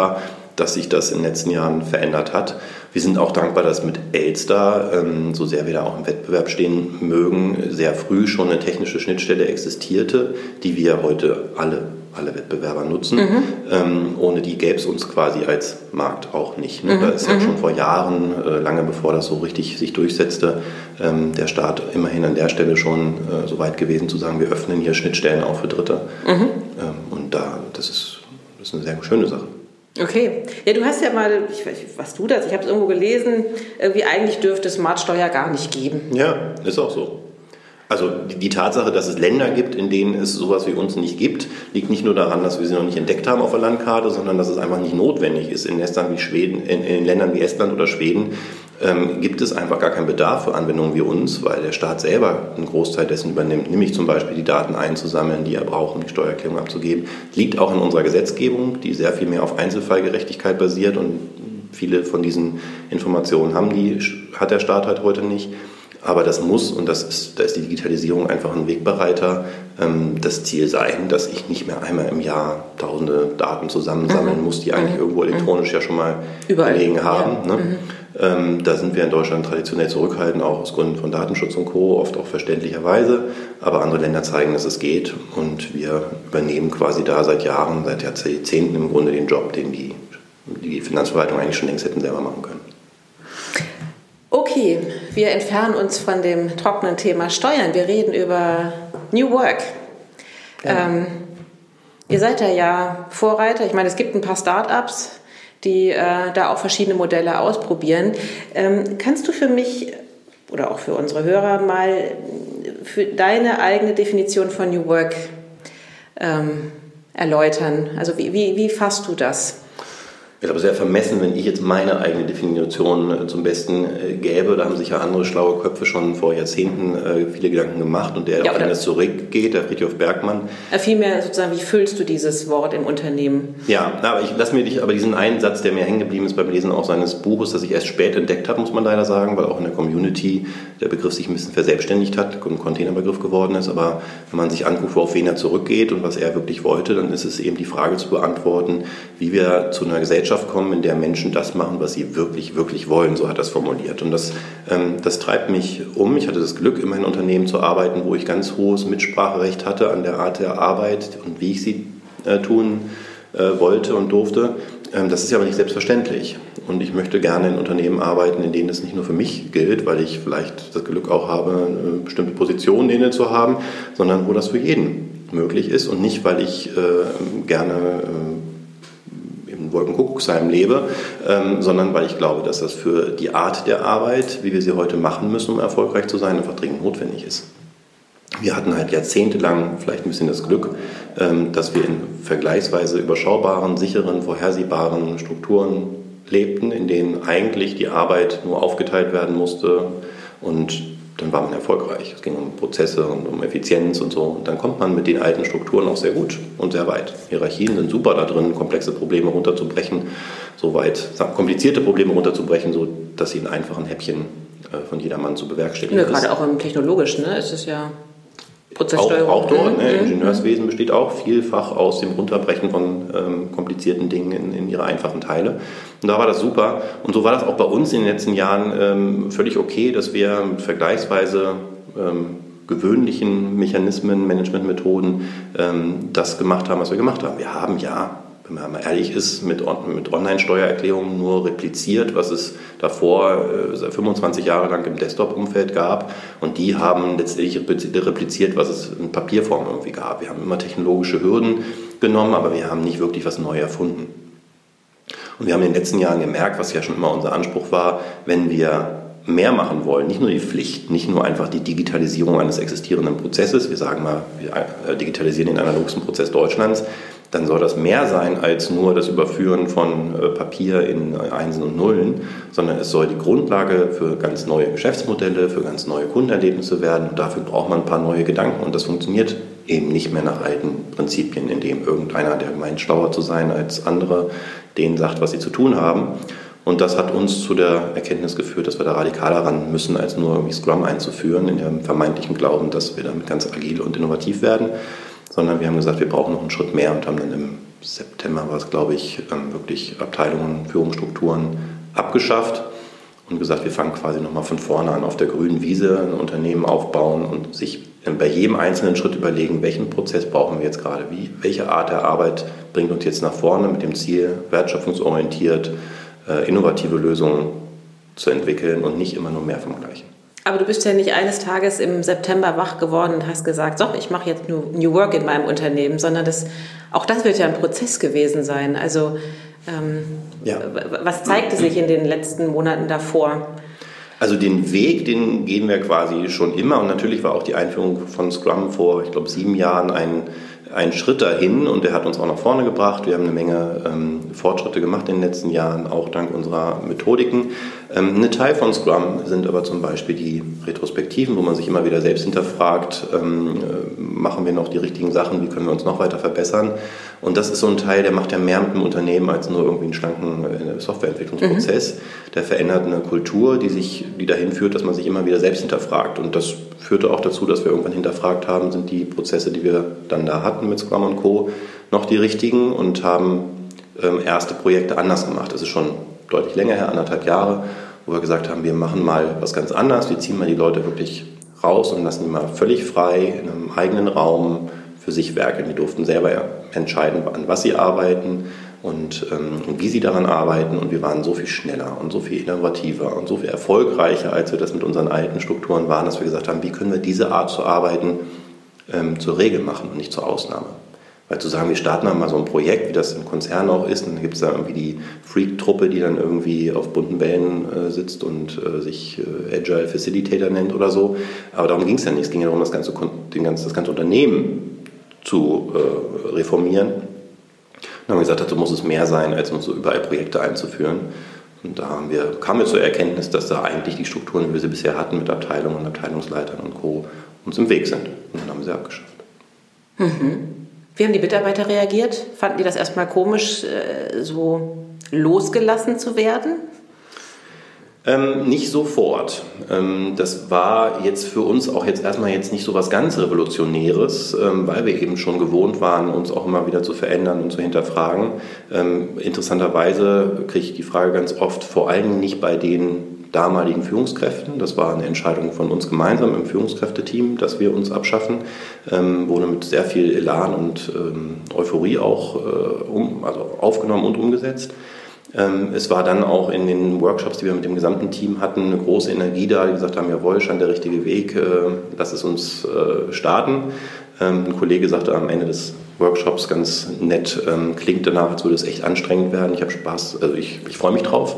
dass sich das in den letzten Jahren verändert hat. Wir sind auch dankbar, dass mit Elster, ähm, so sehr wir da auch im Wettbewerb stehen mögen, sehr früh schon eine technische Schnittstelle existierte, die wir heute alle, alle Wettbewerber nutzen. Mhm. Ähm, ohne die gäbe es uns quasi als Markt auch nicht. Ne? Mhm. Da ist ja mhm. schon vor Jahren, äh, lange bevor das so richtig sich durchsetzte, ähm, der Staat immerhin an der Stelle schon äh, so weit gewesen zu sagen, wir öffnen hier Schnittstellen auch für Dritte. Mhm. und da, das ist, das ist eine sehr schöne Sache. Okay. Ja, du hast ja mal, ich weiß nicht, was du das, ich habe es irgendwo gelesen, irgendwie eigentlich dürfte es Smartsteuer gar nicht geben. Ja, ist auch so. Also die Tatsache, dass es Länder gibt, in denen es sowas wie uns nicht gibt, liegt nicht nur daran, dass wir sie noch nicht entdeckt haben auf der Landkarte, sondern dass es einfach nicht notwendig ist. In, Ländern wie Schweden, in, in Ländern wie Estland oder Schweden ähm, gibt es einfach gar keinen Bedarf für Anwendungen wie uns, weil der Staat selber einen Großteil dessen übernimmt, nämlich zum Beispiel die Daten einzusammeln, die er braucht, um die Steuererklärung abzugeben. Liegt auch in unserer Gesetzgebung, die sehr viel mehr auf Einzelfallgerechtigkeit basiert und viele von diesen Informationen haben die, hat der Staat halt heute nicht. Aber das muss, und das ist, da ist die Digitalisierung einfach ein Wegbereiter, ähm, das Ziel sein, dass ich nicht mehr einmal im Jahr tausende Daten zusammensammeln mhm. muss, die eigentlich mhm. irgendwo elektronisch ja schon mal Überall. gelegen haben. Ja. Ne? Mhm. Ähm, da sind wir in Deutschland traditionell zurückhaltend, auch aus Gründen von Datenschutz und Co., oft auch verständlicherweise. Aber andere Länder zeigen, dass es geht. Und wir übernehmen quasi da seit Jahren, seit Jahrzehnten im Grunde den Job, den die, die Finanzverwaltung eigentlich schon längst hätten selber machen können. Okay, wir entfernen uns von dem trockenen Thema Steuern. Wir reden über New Work. Ja. Ähm, ihr seid da ja Vorreiter. Ich meine, es gibt ein paar Start-ups, die äh, da auch verschiedene Modelle ausprobieren. Ähm, kannst du für mich oder auch für unsere Hörer mal für deine eigene Definition von New Work ähm, erläutern? Also wie, wie, wie fasst du das? Ich glaube, sehr vermessen, wenn ich jetzt meine eigene Definition äh, zum Besten äh, gäbe. Da haben sich ja andere schlaue Köpfe schon vor Jahrzehnten äh, viele Gedanken gemacht und der, ja, wenn es zurückgeht, der Friedhof Bergmann. Vielmehr sozusagen, wie füllst du dieses Wort im Unternehmen? Ja, aber ich lasse mir dich, aber diesen einen Satz, der mir hängen geblieben ist beim Lesen auch seines Buches, das ich erst spät entdeckt habe, muss man leider sagen, weil auch in der Community der Begriff sich ein bisschen verselbstständigt hat, ein Containerbegriff geworden ist. Aber wenn man sich anguckt, worauf wen er zurückgeht und was er wirklich wollte, dann ist es eben die Frage zu beantworten, wie wir zu einer Gesellschaft Gesellschaft kommen, in der Menschen das machen, was sie wirklich, wirklich wollen, so hat er es formuliert. Und das, ähm, das treibt mich um. Ich hatte das Glück, in meinem Unternehmen zu arbeiten, wo ich ganz hohes Mitspracherecht hatte an der Art der Arbeit und wie ich sie äh, tun äh, wollte und durfte. Ähm, das ist ja aber nicht selbstverständlich. Und ich möchte gerne in Unternehmen arbeiten, in denen das nicht nur für mich gilt, weil ich vielleicht das Glück auch habe, eine bestimmte Position inne zu haben, sondern wo das für jeden möglich ist und nicht, weil ich äh, gerne Wolkenkuckucksheim lebe, ähm, sondern weil ich glaube, dass das für die Art der Arbeit, wie wir sie heute machen müssen, um erfolgreich zu sein, einfach dringend notwendig ist. Wir hatten halt jahrzehntelang vielleicht ein bisschen das Glück, ähm, dass wir in vergleichsweise überschaubaren, sicheren, vorhersehbaren Strukturen lebten, in denen eigentlich die Arbeit nur aufgeteilt werden musste und dann war man erfolgreich. Es ging um Prozesse und um Effizienz und so. Und dann kommt man mit den alten Strukturen auch sehr gut und sehr weit. Hierarchien sind super da drin, komplexe Probleme runterzubrechen, so weit komplizierte Probleme runterzubrechen, so dass sie in einfachen Häppchen äh, von jedermann zu bewerkstelligen ja, Gerade auch im technologischen, ne? Es ist ja Prozesssteuerung. Auch, auch dort. Ne? Mhm. Ingenieurswesen besteht auch vielfach aus dem Runterbrechen von ähm, komplizierten Dingen in, in, ihre einfachen Teile. Und da war das super. Und so war das auch bei uns in den letzten Jahren ähm, völlig okay, dass wir mit vergleichsweise ähm, gewöhnlichen Mechanismen, Managementmethoden ähm, das gemacht haben, was wir gemacht haben. Wir haben ja wenn man mal ehrlich ist, mit, mit Online-Steuererklärungen nur repliziert, was es davor äh, 25 Jahre lang im Desktop-Umfeld gab. Und die haben letztendlich repliziert, was es in Papierform irgendwie gab. Wir haben immer technologische Hürden genommen, aber wir haben nicht wirklich was neu erfunden. Und wir haben in den letzten Jahren gemerkt, was ja schon immer unser Anspruch war, wenn wir mehr machen wollen, nicht nur die Pflicht, nicht nur einfach die Digitalisierung eines existierenden Prozesses, wir sagen mal, wir äh, digitalisieren den analogsten Prozess Deutschlands, dann soll das mehr sein als nur das Überführen von äh, Papier in äh, Einsen und Nullen, sondern es soll die Grundlage für ganz neue Geschäftsmodelle, für ganz neue Kundenerlebnisse werden. Und dafür braucht man ein paar neue Gedanken und das funktioniert eben nicht mehr nach alten Prinzipien, in dem irgendeiner, der meint, schlauer zu sein als andere, denen sagt, was sie zu tun haben. Und das hat uns zu der Erkenntnis geführt, dass wir da radikaler ran müssen, als nur irgendwie Scrum einzuführen, in dem vermeintlichen Glauben, dass wir damit ganz agil und innovativ werden sondern wir haben gesagt, wir brauchen noch einen Schritt mehr und haben dann im September, war glaube ich, ähm, wirklich Abteilungen, Führungsstrukturen abgeschafft und gesagt, wir fangen quasi nochmal von vorne an auf der grünen Wiese ein Unternehmen aufbauen und sich bei jedem einzelnen Schritt überlegen, welchen Prozess brauchen wir jetzt gerade, wie, welche Art der Arbeit bringt uns jetzt nach vorne mit dem Ziel, wertschöpfungsorientiert, äh, innovative Lösungen zu entwickeln und nicht immer nur mehr vom Gleichen. Aber du bist ja nicht eines Tages im September wach geworden und hast gesagt, so, ich mache jetzt nur New Work in meinem Unternehmen, sondern das, auch das wird ja ein Prozess gewesen sein. Also ähm, ja. was zeigte sich in den letzten Monaten davor? Also den Weg, den gehen wir quasi schon immer und natürlich war auch die Einführung von Scrum vor, ich glaube, sieben Jahren ein ein Schritt dahin und der hat uns auch nach vorne gebracht. Wir haben eine Menge ähm, Fortschritte gemacht in den letzten Jahren, auch dank unserer Methodiken. Ähm, ein Teil von Scrum sind aber zum Beispiel die Retrospektiven, wo man sich immer wieder selbst hinterfragt, ähm, äh, machen wir noch die richtigen Sachen, wie können wir uns noch weiter verbessern. Und das ist so ein Teil, der macht ja mehr mit dem Unternehmen als nur irgendwie einen schlanken äh, Softwareentwicklungsprozess. Mhm. Der verändert eine Kultur, die, sich, die dahin führt, dass man sich immer wieder selbst hinterfragt. Und das führte auch dazu, dass wir irgendwann hinterfragt haben, sind die Prozesse, die wir dann da hatten mit Scrum und Co., noch die richtigen und haben ähm, erste Projekte anders gemacht. Das ist schon deutlich länger her, anderthalb Jahre, wo wir gesagt haben, wir machen mal was ganz anderes, wir ziehen mal die Leute wirklich raus und lassen die mal völlig frei in einem eigenen Raum für sich werkeln. Die durften selber entscheiden, an was sie arbeiten, und, ähm, und wie sie daran arbeiten. Und wir waren so viel schneller und so viel innovativer und so viel erfolgreicher, als wir das mit unseren alten Strukturen waren, dass wir gesagt haben, wie können wir diese Art zu arbeiten ähm, zur Regel machen und nicht zur Ausnahme. Weil zu sagen, wir starten mal so ein Projekt, wie das im Konzern auch ist, dann gibt es da irgendwie die Freak-Truppe, die dann irgendwie auf bunten Bällen äh, sitzt und äh, sich äh, Agile Facilitator nennt oder so. Aber darum ging es ja nicht. Es ging ja darum, das ganze, den ganzen, das ganze Unternehmen zu äh, reformieren. Dann haben wir gesagt, dazu muss es mehr sein, als nur so überall Projekte einzuführen. Und da haben wir, kamen wir zur Erkenntnis, dass da eigentlich die Strukturen, wie wir sie bisher hatten, mit Abteilungen und Abteilungsleitern und Co. uns im Weg sind. Und dann haben wir sie abgeschafft. Mhm. Wie haben die Mitarbeiter reagiert? Fanden die das erstmal komisch, äh, so losgelassen zu werden? Ähm, nicht sofort. Ähm, das war jetzt für uns auch jetzt erstmal jetzt nicht so was ganz Revolutionäres, ähm, weil wir eben schon gewohnt waren, uns auch immer wieder zu verändern und zu hinterfragen. Ähm, interessanterweise kriege ich die Frage ganz oft, vor allem nicht bei den damaligen Führungskräften. Das war eine Entscheidung von uns gemeinsam im Führungskräfteteam, dass wir uns abschaffen. Ähm, wurde mit sehr viel Elan und ähm, Euphorie auch äh, um, also aufgenommen und umgesetzt. Ähm, es war dann auch in den Workshops, die wir mit dem gesamten Team hatten, eine große Energie da, die gesagt haben, jawohl, scheint der richtige Weg, äh, lass es uns äh, starten. Ähm, ein Kollege sagte am Ende des Workshops ganz nett, ähm, klingt danach, als würde es echt anstrengend werden. Ich habe Spaß, also ich, ich freue mich drauf.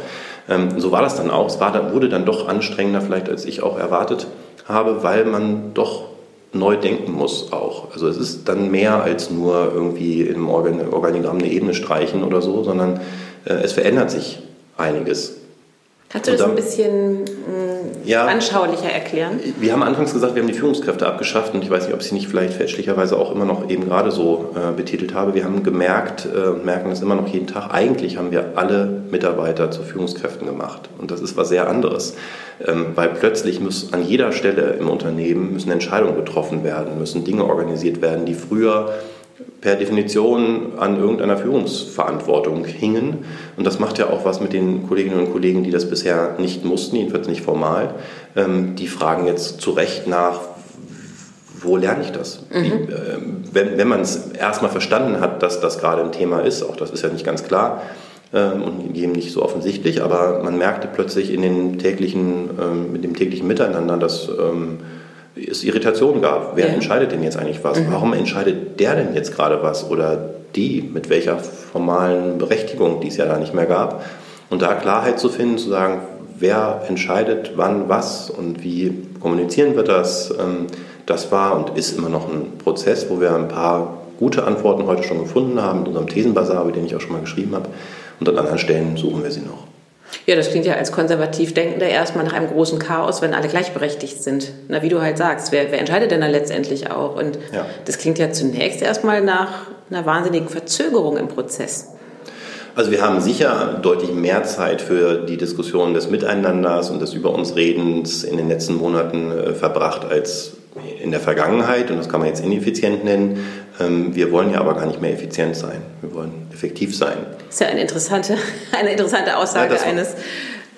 So war das dann auch. Es war, wurde dann doch anstrengender vielleicht, als ich auch erwartet habe, weil man doch neu denken muss auch. Also es ist dann mehr als nur irgendwie im Organigramm eine Ebene streichen oder so, sondern äh, es verändert sich einiges. Kannst du das ein bisschen äh, ja, anschaulicher erklären? Wir haben anfangs gesagt, wir haben die Führungskräfte abgeschafft und ich weiß nicht, ob ich sie nicht vielleicht fälschlicherweise auch immer noch eben gerade so äh, betitelt habe. Wir haben gemerkt äh, merken das immer noch jeden Tag, eigentlich haben wir alle Mitarbeiter zu Führungskräften gemacht und das ist was sehr anderes, ähm, weil plötzlich muss an jeder Stelle im Unternehmen müssen Entscheidungen getroffen werden, müssen Dinge organisiert werden, die früher per Definition an irgendeiner Führungsverantwortung hingen. Und das macht ja auch was mit den Kolleginnen und Kollegen, die das bisher nicht mussten, jedenfalls nicht formal. Ähm, die fragen jetzt zu Recht nach, wo lerne ich das? Mhm. Wie, äh, wenn wenn man es erstmal verstanden hat, dass das gerade ein Thema ist, auch das ist ja nicht ganz klar ähm, und jedem nicht so offensichtlich, aber man merkte plötzlich in den täglichen, ähm, mit dem täglichen Miteinander, dass ähm, es Irritation gab. Wer ja. entscheidet denn jetzt eigentlich was? Mhm. Warum entscheidet der denn jetzt gerade was? Oder die, mit welcher formalen Berechtigung, die es ja da nicht mehr gab? Und da Klarheit zu finden, zu sagen, wer entscheidet wann was und wie kommunizieren wir das, ähm, das war und ist immer noch ein Prozess, wo wir ein paar gute Antworten heute schon gefunden haben in unserem Thesenbasar, den ich auch schon mal geschrieben habe. Und an anderen Stellen suchen wir sie noch. Ja, das klingt ja als konservativ Denkender erstmal nach einem großen Chaos, wenn alle gleichberechtigt sind. Na, wie du halt sagst, wer, wer entscheidet denn dann letztendlich auch? Und ja. das klingt ja zunächst erstmal nach einer wahnsinnigen Verzögerung im Prozess. Also wir haben sicher deutlich mehr Zeit für die Diskussion des Miteinanders und des Über uns Redens in den letzten Monaten äh, verbracht als in der Vergangenheit. Und das kann man jetzt ineffizient nennen. Ähm, wir wollen ja aber gar nicht mehr effizient sein. Wir wollen effektiv sein. Das ist ja eine interessante, *laughs* eine interessante Aussage ja, eines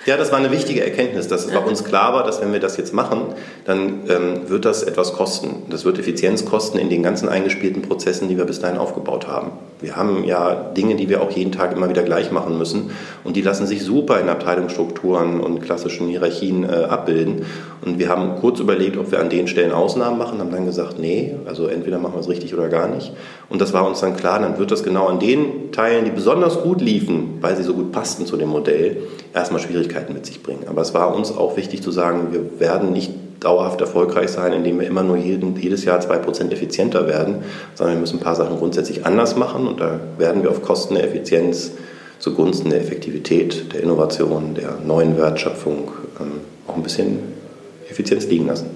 ja, das war eine wichtige Erkenntnis, dass es bei uns klar war, dass wenn wir das jetzt machen, dann ähm, wird das etwas kosten. Das wird Effizienz kosten in den ganzen eingespielten Prozessen, die wir bis dahin aufgebaut haben. Wir haben ja Dinge, die wir auch jeden Tag immer wieder gleich machen müssen und die lassen sich super in Abteilungsstrukturen und klassischen Hierarchien äh, abbilden. Und wir haben kurz überlegt, ob wir an den Stellen Ausnahmen machen, haben dann gesagt, nee, also entweder machen wir es richtig oder gar nicht. Und das war uns dann klar, dann wird das genau an den Teilen, die besonders gut liefen, weil sie so gut passten zu dem Modell, erstmal Schwierigkeiten mit sich bringen. Aber es war uns auch wichtig zu sagen, wir werden nicht dauerhaft erfolgreich sein, indem wir immer nur jeden, jedes Jahr zwei Prozent effizienter werden, sondern wir müssen ein paar Sachen grundsätzlich anders machen und da werden wir auf Kosten der Effizienz zugunsten der Effektivität, der Innovation, der neuen Wertschöpfung ähm, auch ein bisschen Effizienz liegen lassen.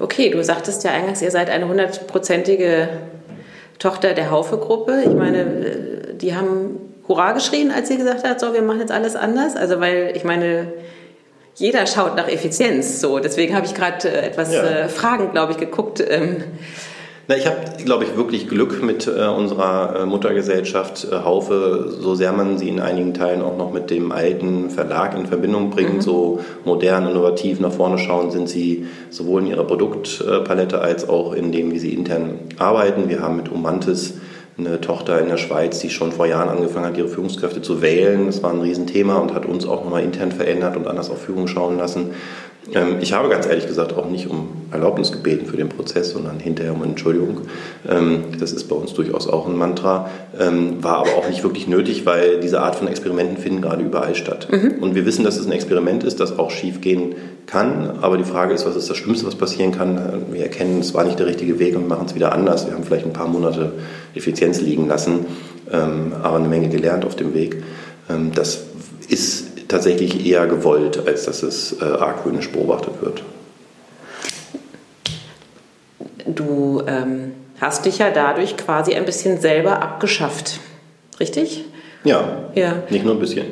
Okay, du sagtest ja eingangs, ihr seid eine hundertprozentige Tochter der Haufe-Gruppe. Ich meine, äh, die haben Hurra geschrien, als sie gesagt hat, so, wir machen jetzt alles anders. Also, weil, ich meine, jeder schaut nach Effizienz. So, deswegen habe ich gerade äh, etwas ja. äh, fragend, glaube ich, geguckt. Ähm. Na, ich habe, glaube ich, wirklich Glück mit äh, unserer äh, Muttergesellschaft äh, Haufe, so sehr man sie in einigen Teilen auch noch mit dem alten Verlag in Verbindung bringt, mhm. so modern, innovativ nach vorne schauen, sind sie sowohl in ihrer Produktpalette als auch in dem, wie sie intern arbeiten. Wir haben mit Umantis eine Tochter in der Schweiz, die schon vor Jahren angefangen hat, ihre Führungskräfte zu wählen. Das war ein Riesenthema und hat uns auch nochmal intern verändert und anders auf Führung schauen lassen. Ähm, ich habe ganz ehrlich gesagt auch nicht um Erlaubnis gebeten für den Prozess, sondern hinterher um Entschuldigung. Ähm, das ist bei uns durchaus auch ein Mantra, ähm, war aber auch nicht wirklich nötig, weil diese Art von Experimenten finden gerade überall statt. Mhm. Und wir wissen, dass es ein Experiment ist, das auch schief gehen kann. Aber die Frage ist, was ist das Schlimmste, was passieren kann? Wir erkennen, es war nicht der richtige Weg und machen es wieder anders. Wir haben vielleicht ein paar Monate Effizienz liegen lassen, aber eine Menge gelernt auf dem Weg. Das ist tatsächlich eher gewollt, als dass es äh, argwöhnisch beobachtet wird. Du ähm, hast dich ja dadurch quasi ein bisschen selber abgeschafft, richtig? Ja, ja. nicht nur ein bisschen.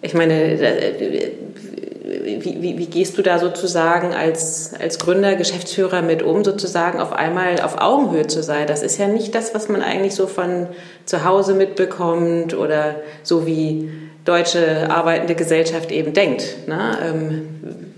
Ich meine, äh, wie, wie, wie, gehst du da sozusagen als, als Gründer, Geschäftsführer mit um, sozusagen auf einmal auf Augenhöhe zu sein? Das ist ja nicht das, was man eigentlich so von zu Hause mitbekommt oder so wie deutsche arbeitende Gesellschaft eben denkt. Ne? Ähm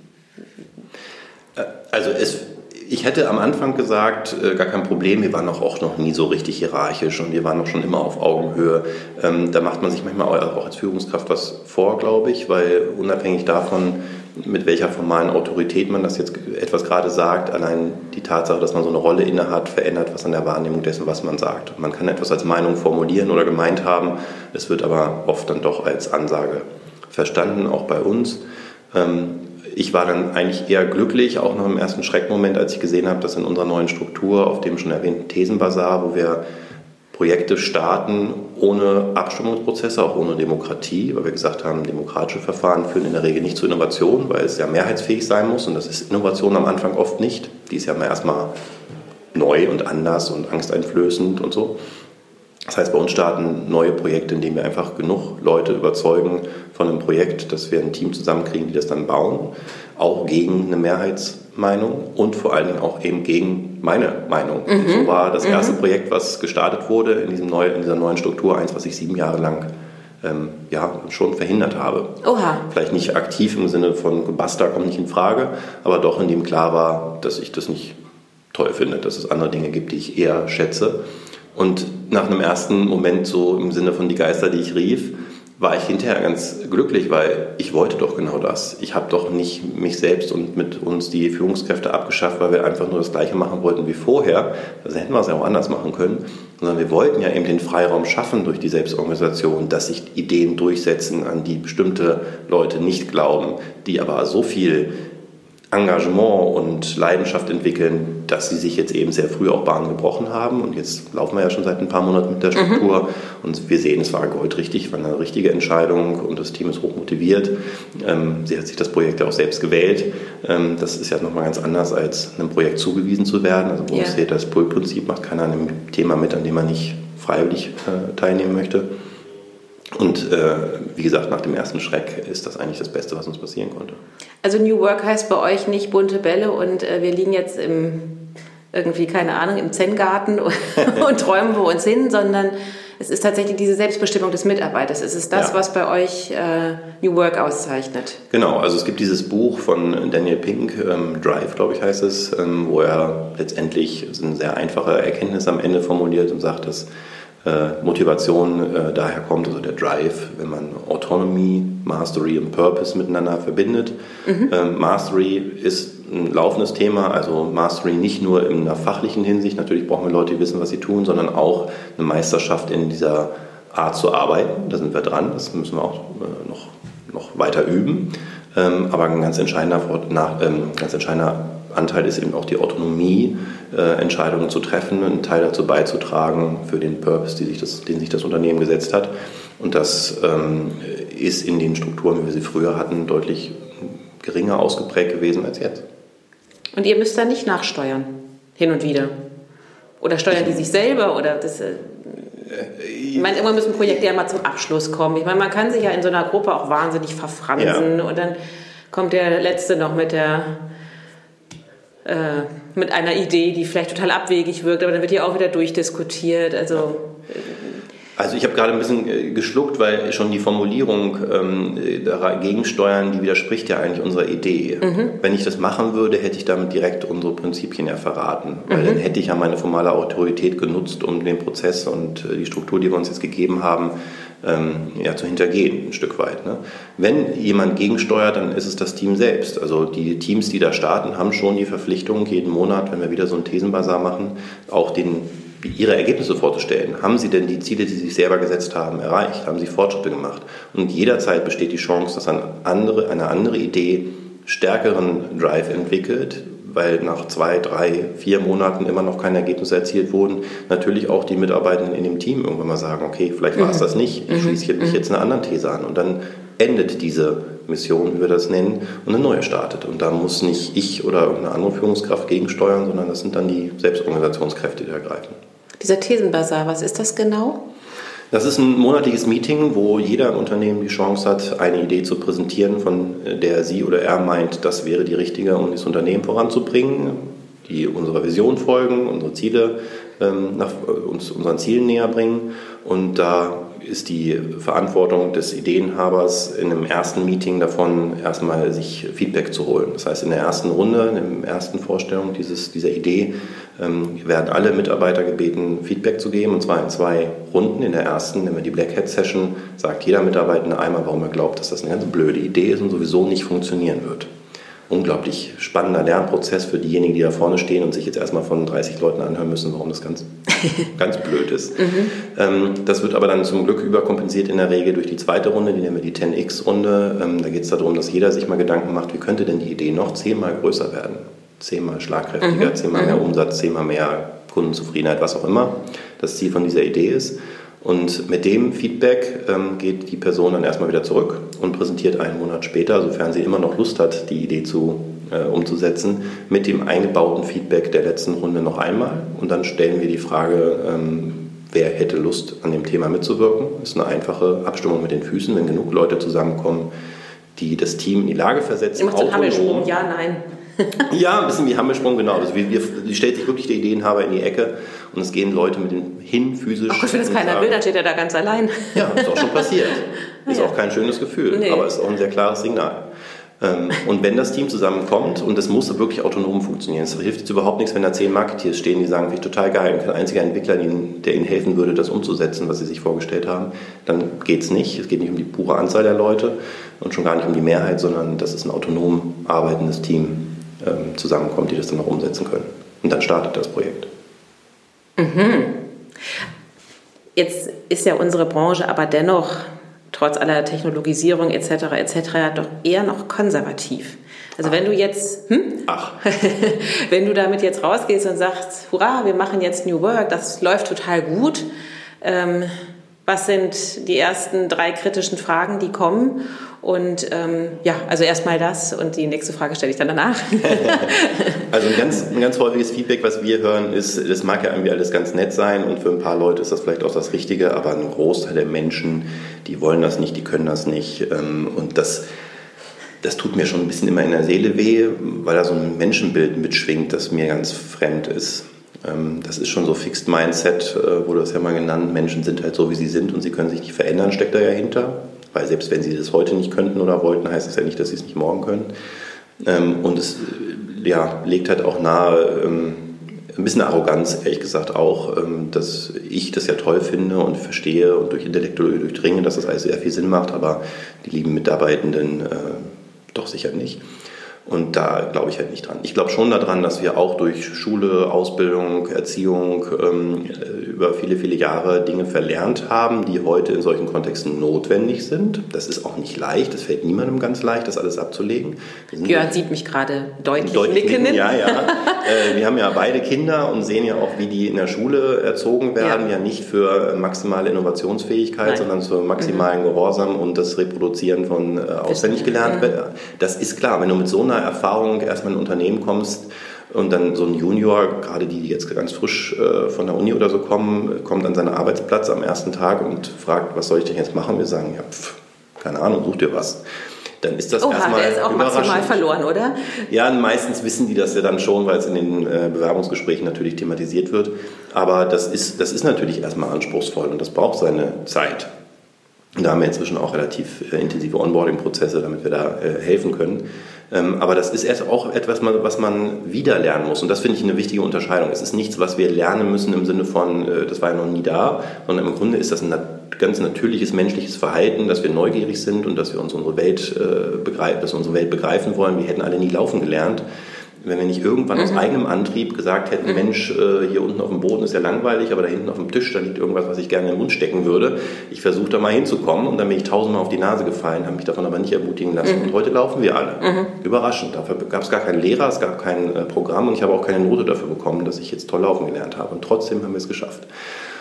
also es, ich hätte am Anfang gesagt, äh, gar kein Problem, wir waren auch, auch noch nie so richtig hierarchisch und wir waren auch schon immer auf Augenhöhe. Ähm, da macht man sich manchmal auch als Führungskraft was vor, glaube ich, weil unabhängig davon, mit welcher formalen Autorität man das jetzt etwas gerade sagt, allein die Tatsache, dass man so eine Rolle innehat, verändert was an der Wahrnehmung dessen, was man sagt. Man kann etwas als Meinung formulieren oder gemeint haben, es wird aber oft dann doch als Ansage verstanden, auch bei uns. Ähm, ich war dann eigentlich eher glücklich, auch noch im ersten Schreckmoment, als ich gesehen habe, dass in unserer neuen Struktur, auf dem schon erwähnten Thesenbazar, wo wir Projekte starten ohne Abstimmungsprozesse, auch ohne Demokratie, weil wir gesagt haben, demokratische Verfahren führen in der Regel nicht zu Innovation, weil es ja mehrheitsfähig sein muss und das ist Innovation am Anfang oft nicht. Die ist ja mal erstmal neu und anders und angsteinflößend und so. Das heißt, bei uns starten neue Projekte, indem wir einfach genug Leute überzeugen von einem Projekt, dass wir ein Team zusammenkriegen, die das dann bauen, auch gegen eine Mehrheitsmeinung und vor allen Dingen auch eben gegen meine Meinung. Mhm. So war das erste mhm. Projekt, was gestartet wurde in, diesem neu, in dieser neuen Struktur, eins, was ich sieben Jahre lang ähm, ja, schon verhindert habe. Oha. Vielleicht nicht aktiv im Sinne von Basta kommt nicht in Frage, aber doch in dem klar war, dass ich das nicht toll finde, dass es andere Dinge gibt, die ich eher schätze. Und nach einem ersten Moment so im Sinne von die Geister, die ich rief, war ich hinterher ganz glücklich, weil ich wollte doch genau das. Ich habe doch nicht mich selbst und mit uns die Führungskräfte abgeschafft, weil wir einfach nur das Gleiche machen wollten wie vorher. Also hätten wir es ja auch anders machen können. Sondern wir wollten ja eben den Freiraum schaffen durch die Selbstorganisation, dass sich Ideen durchsetzen, an die bestimmte Leute nicht glauben, die aber so viel Engagement und Leidenschaft entwickeln, dass sie sich jetzt eben sehr früh auch Bahn gebrochen haben. Und jetzt laufen wir ja schon seit ein paar Monaten mit der mhm. Struktur. Mhm. Und wir sehen, es war goldrichtig, war eine richtige Entscheidung und das Team ist hoch motiviert. Ähm, sie hat sich das Projekt ja auch selbst gewählt. Ähm, das ist ja nochmal ganz anders, als einem Projekt zugewiesen zu werden. Also wo ja. es das Pull-Prinzip macht keiner an einem Thema mit, an dem man nicht freiwillig äh, teilnehmen möchte. Und äh, wie gesagt, nach dem ersten Schreck ist das eigentlich das Beste, was uns passieren konnte. Also New Work heißt bei euch nicht bunte Bälle und äh, wir liegen jetzt im, irgendwie, keine Ahnung, im Zen-Garten *laughs* und träumen vor uns hin, sondern es ist tatsächlich diese Selbstbestimmung des Mitarbeiters. Es ist das, ja. was bei euch äh, New Work auszeichnet. Genau, also es gibt dieses Buch von Daniel Pink, ähm, Drive, glaube ich, heißt es, ähm, wo er letztendlich eine sehr einfache Erkenntnis am Ende formuliert und sagt, dass Motivation äh, daher kommt, also der Drive, wenn man Autonomy, Mastery und Purpose miteinander verbindet. Mhm. Ähm, Mastery ist ein laufendes Thema, also Mastery nicht nur in einer fachlichen Hinsicht, natürlich brauchen wir Leute, die wissen, was sie tun, sondern auch eine Meisterschaft in dieser Art zu arbeiten. Da sind wir dran, das müssen wir auch äh, noch, noch weiter üben. Ähm, aber ein ganz entscheidender, nach, ähm, ganz entscheidender Anteil ist eben auch die Autonomie, äh, Entscheidungen zu treffen, einen Teil dazu beizutragen für den Purpose, sich das, den sich das Unternehmen gesetzt hat. Und das ähm, ist in den Strukturen, wie wir sie früher hatten, deutlich geringer ausgeprägt gewesen als jetzt. Und ihr müsst da nicht nachsteuern, hin und wieder? Oder steuern die sich selber? Oder das, äh, ich meine, irgendwann müssen Projekte ja mal zum Abschluss kommen. Ich meine, man kann sich ja in so einer Gruppe auch wahnsinnig verfransen ja. und dann kommt der Letzte noch mit der äh, mit einer Idee, die vielleicht total abwegig wirkt, aber dann wird die auch wieder durchdiskutiert. Also Also ich habe gerade ein bisschen äh, geschluckt, weil schon die Formulierung ähm, dagegen steuern, die widerspricht ja eigentlich unserer Idee. Mhm. Wenn ich das machen würde, hätte ich damit direkt unsere Prinzipien ja verraten. Weil mhm. dann hätte ich ja meine formale Autorität genutzt, um den Prozess und äh, die Struktur, die wir uns jetzt gegeben haben, ähm, ja, zu hintergehen, ein Stück weit. Ne? Wenn jemand gegensteuert, dann ist es das Team selbst. Also die Teams, die da starten, haben schon die Verpflichtung, jeden Monat, wenn wir wieder so einen Thesenbasar machen, auch den ihre Ergebnisse vorzustellen. Haben sie denn die Ziele, die sie sich selber gesetzt haben, erreicht? Haben sie Fortschritte gemacht? Und jederzeit besteht die Chance, dass eine andere, eine andere Idee stärkeren Drive entwickelt, weil nach zwei, drei, vier Monaten immer noch keine Ergebnisse erzielt wurden, natürlich auch die Mitarbeitenden in dem Team irgendwann mal sagen, okay, vielleicht war es mhm. das nicht, ich mhm. schließe mich mhm. jetzt einer anderen These an. Und dann endet diese Mission, wie wir das nennen, und eine neue startet. Und da muss nicht ich oder irgendeine andere Führungskraft gegensteuern, sondern das sind dann die Selbstorganisationskräfte, die da greifen. Dieser Thesenbasar, was ist das genau? Das ist ein monatliches Meeting, wo jeder im Unternehmen die Chance hat, eine Idee zu präsentieren, von der sie oder er meint, das wäre die richtige, um das Unternehmen voranzubringen, die unserer Vision folgen, unsere Ziele ähm, nach, uns unseren Zielen näher bringen. Und da ist die Verantwortung des Ideenhabers in einem ersten Meeting davon, erstmal sich Feedback zu holen. Das heißt, in der ersten Runde, in der ersten Vorstellung dieses, dieser Idee, ähm, werden alle Mitarbeiter gebeten, Feedback zu geben, und zwar in zwei Runden. In der ersten, nehmen wir die Black Hat Session, sagt jeder Mitarbeiter einmal, warum er glaubt, dass das eine ganz blöde Idee ist und sowieso nicht funktionieren wird unglaublich spannender Lernprozess für diejenigen, die da vorne stehen und sich jetzt erstmal von 30 Leuten anhören müssen, warum das ganz, *laughs* ganz blöd ist. Mhm. Ähm, das wird aber dann zum Glück überkompensiert in der Regel durch die zweite Runde, die nennen wir die 10x-Runde. Ähm, da geht es darum, dass jeder sich mal Gedanken macht, wie könnte denn die Idee noch zehnmal größer werden? Zehnmal schlagkräftiger, mhm. zehnmal mehr mhm. Umsatz, zehnmal mehr Kundenzufriedenheit, was auch immer das Ziel von dieser Idee ist. Und mit dem Feedback ähm, geht die Person dann erstmal wieder zurück und präsentiert einen Monat später, sofern sie immer noch Lust hat, die Idee zu, äh, umzusetzen, mit dem eingebauten Feedback der letzten Runde noch einmal. Und dann stellen wir die Frage, ähm, wer hätte Lust, an dem Thema mitzuwirken. Das ist eine einfache Abstimmung mit den Füßen, wenn genug Leute zusammenkommen, die das Team in die Lage versetzen. Immer so Hammelsprung, ja, nein. *laughs* ja, ein bisschen wie Hammelsprung, genau. Also wir, wir, stellt sich wirklich der Ideenhaber in die Ecke und es gehen Leute mit dem hin physisch. Ach Gott, wenn das keiner sagen, will, dann steht er da ganz allein. Ja, ist auch schon passiert. *laughs* Ist ja. auch kein schönes Gefühl, nee. aber ist auch ein sehr klares Signal. Ähm, und wenn das Team zusammenkommt, und das muss wirklich autonom funktionieren, es hilft jetzt überhaupt nichts, wenn da zehn Marketeers stehen, die sagen, finde ich total geil, und kein einziger Entwickler, der ihnen helfen würde, das umzusetzen, was sie sich vorgestellt haben, dann geht es nicht. Es geht nicht um die pure Anzahl der Leute und schon gar nicht um die Mehrheit, sondern das ist ein autonom arbeitendes Team, ähm, zusammenkommt, die das dann noch umsetzen können. Und dann startet das Projekt. Mhm. Jetzt ist ja unsere Branche aber dennoch trotz aller Technologisierung etc. etc. doch eher noch konservativ. Also Ach. wenn du jetzt, hm? Ach. *laughs* wenn du damit jetzt rausgehst und sagst, hurra, wir machen jetzt New Work, das läuft total gut. Ähm, was sind die ersten drei kritischen Fragen, die kommen? Und ähm, ja, also erstmal das und die nächste Frage stelle ich dann danach. *laughs* also ein ganz, ein ganz häufiges Feedback, was wir hören, ist, das mag ja irgendwie alles ganz nett sein und für ein paar Leute ist das vielleicht auch das Richtige, aber ein Großteil der Menschen, die wollen das nicht, die können das nicht. Ähm, und das, das tut mir schon ein bisschen immer in der Seele weh, weil da so ein Menschenbild mitschwingt, das mir ganz fremd ist. Ähm, das ist schon so Fixed Mindset, äh, wurde das ja mal genannt. Menschen sind halt so, wie sie sind und sie können sich nicht verändern, steckt da ja hinter. Weil selbst wenn sie das heute nicht könnten oder wollten, heißt es ja nicht, dass sie es nicht morgen können. Ähm, und es ja, legt halt auch nahe, ähm, ein bisschen Arroganz, ehrlich gesagt auch, dass ich das ja toll finde und verstehe und durch Intellektuelle durchdringe, dass das alles sehr viel Sinn macht, aber die lieben Mitarbeitenden äh, doch sicher nicht. Und da glaube ich halt nicht dran. Ich glaube schon daran, dass wir auch durch Schule, Ausbildung, Erziehung ähm, über viele, viele Jahre Dinge verlernt haben, die heute in solchen Kontexten notwendig sind. Das ist auch nicht leicht, es fällt niemandem ganz leicht, das alles abzulegen. Björn sieht mich gerade deutlich, deutlich nicken. Ja, ja. äh, wir haben ja beide Kinder und sehen ja auch, wie die in der Schule erzogen werden. Ja, ja nicht für maximale Innovationsfähigkeit, Nein. sondern für maximalen mhm. Gehorsam und das Reproduzieren von äh, auswendig gelernt. Mhm. Das ist klar, wenn du mit so einer einer Erfahrung erstmal in ein Unternehmen kommst und dann so ein Junior, gerade die, die jetzt ganz frisch äh, von der Uni oder so kommen, kommt an seinen Arbeitsplatz am ersten Tag und fragt, was soll ich denn jetzt machen? Wir sagen, ja, pf, keine Ahnung, such dir was dann ist das Oha, erstmal der ist auch maximal verloren, oder? Ja, meistens wissen die das ja dann schon, weil es in den äh, Bewerbungsgesprächen natürlich thematisiert wird. Aber das ist, das ist natürlich erstmal anspruchsvoll und das braucht seine Zeit. Und da haben wir inzwischen auch relativ äh, intensive Onboarding-Prozesse, damit wir da helfen können. Ähm, aber das ist erst auch etwas, was man wieder lernen muss. Und das finde ich eine wichtige Unterscheidung. Es ist nichts, was wir lernen müssen im Sinne von, äh, das war ja noch nie da, sondern im Grunde ist das ein ganz natürliches menschliches Verhalten, dass wir neugierig sind und dass wir uns unsere Welt, äh, begreifen, dass wir unsere Welt begreifen wollen. Wir hätten alle nie laufen gelernt wenn wir nicht irgendwann mhm. aus eigenem Antrieb gesagt hätten, mhm. Mensch, äh, hier unten auf dem Boden ist ja langweilig, aber da hinten auf dem Tisch, da liegt irgendwas, was ich gerne in den Mund stecken würde. Ich versuche da mal hinzukommen und dann bin ich tausendmal auf die Nase gefallen, habe mich davon aber nicht ermutigen lassen. Mhm. Und heute laufen wir alle. Mhm. Überraschend. Dafür gab es gar keinen Lehrer, es gab kein äh, Programm und ich habe auch keine Note dafür bekommen, dass ich jetzt toll laufen gelernt habe. Und trotzdem haben wir es geschafft.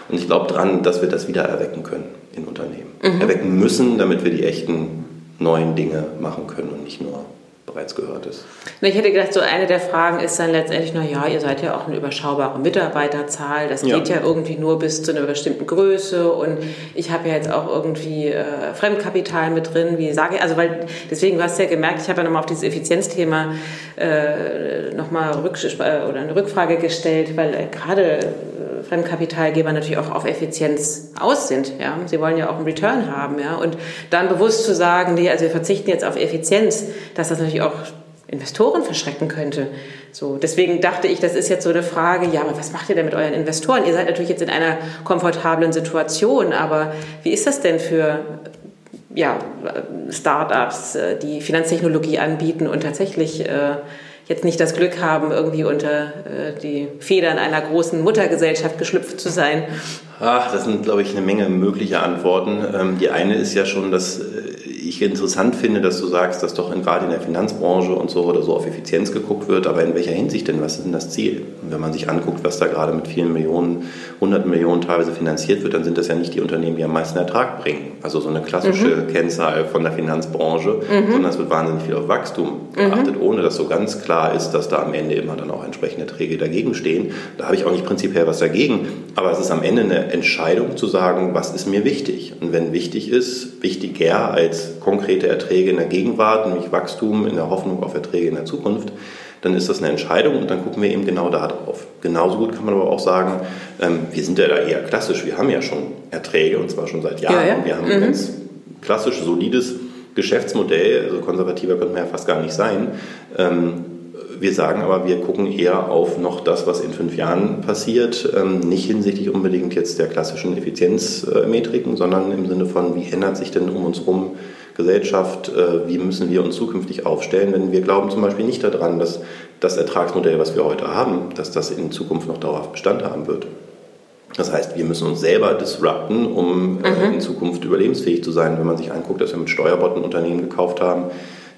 Und ich glaube dran, dass wir das wieder erwecken können in Unternehmen. Mhm. Erwecken müssen, damit wir die echten neuen Dinge machen können und nicht nur bereits gehört ist. Ich hätte gedacht, so eine der Fragen ist dann letztendlich, naja, ihr seid ja auch eine überschaubare Mitarbeiterzahl, das geht ja, irgendwie nur bis zu einer bestimmten Größe. Und ich habe ja jetzt auch irgendwie äh, Fremdkapital mit drin, wie sage ich, also weil, deswegen, du hast ja gemerkt, ich habe ja nochmal auf dieses Effizienzthema äh, nochmal äh, oder eine Rückfrage gestellt, weil äh, gerade Fremdkapitalgeber natürlich auch auf Effizienz aus sind. Ja? Sie wollen ja auch einen Return haben. Ja? Und dann bewusst zu sagen, nee, also wir verzichten jetzt auf Effizienz, dass das natürlich auch Investoren verschrecken könnte. So, deswegen dachte ich, das ist jetzt so eine Frage, ja, aber was macht ihr denn mit euren Investoren? Ihr seid natürlich jetzt in einer komfortablen Situation, aber wie ist das denn für ja, Startups, äh, die Finanztechnologie anbieten und tatsächlich äh, jetzt nicht das Glück haben, irgendwie unter äh, die Federn einer großen Muttergesellschaft geschlüpft zu sein? Ach, das sind, glaube ich, eine Menge möglicher Antworten. Ähm, die eine ist ja schon, dass äh, ich interessant finde, dass du sagst, dass doch gerade in der Finanzbranche und so oder so auf Effizienz geguckt wird, aber in welcher Hinsicht denn? Was ist denn das Ziel? Und wenn man sich anguckt, was da gerade mit vielen Millionen, hunderten Millionen teilweise finanziert wird, dann sind das ja nicht die Unternehmen, die am meisten Ertrag bringen. Also so eine klassische mhm. Kennzahl von der Finanzbranche, mhm. sondern es wird wahnsinnig viel auf Wachstum geachtet, mhm. ohne dass so ganz klar ist, dass da am Ende immer dann auch entsprechende Erträge dagegen stehen. Da habe ich auch nicht prinzipiell was dagegen, aber es ist am Ende eine Entscheidung zu sagen, was ist mir wichtig? Und wenn wichtig ist, wichtiger als konkrete Erträge in der Gegenwart, nämlich Wachstum in der Hoffnung auf Erträge in der Zukunft, dann ist das eine Entscheidung und dann gucken wir eben genau da drauf. Genauso gut kann man aber auch sagen, ähm, wir sind ja da eher klassisch, wir haben ja schon Erträge und zwar schon seit Jahren. Ja, ja. Wir haben mhm. ein ganz klassisch solides Geschäftsmodell, also konservativer könnte man ja fast gar nicht sein. Ähm, wir sagen aber, wir gucken eher auf noch das, was in fünf Jahren passiert, ähm, nicht hinsichtlich unbedingt jetzt der klassischen Effizienzmetriken, sondern im Sinne von, wie ändert sich denn um uns herum Gesellschaft, äh, wie müssen wir uns zukünftig aufstellen, denn wir glauben zum Beispiel nicht daran, dass das Ertragsmodell, was wir heute haben, dass das in Zukunft noch dauerhaft Bestand haben wird. Das heißt, wir müssen uns selber disrupten, um äh, mhm. in Zukunft überlebensfähig zu sein. Wenn man sich anguckt, dass wir mit Steuerbotten Unternehmen gekauft haben,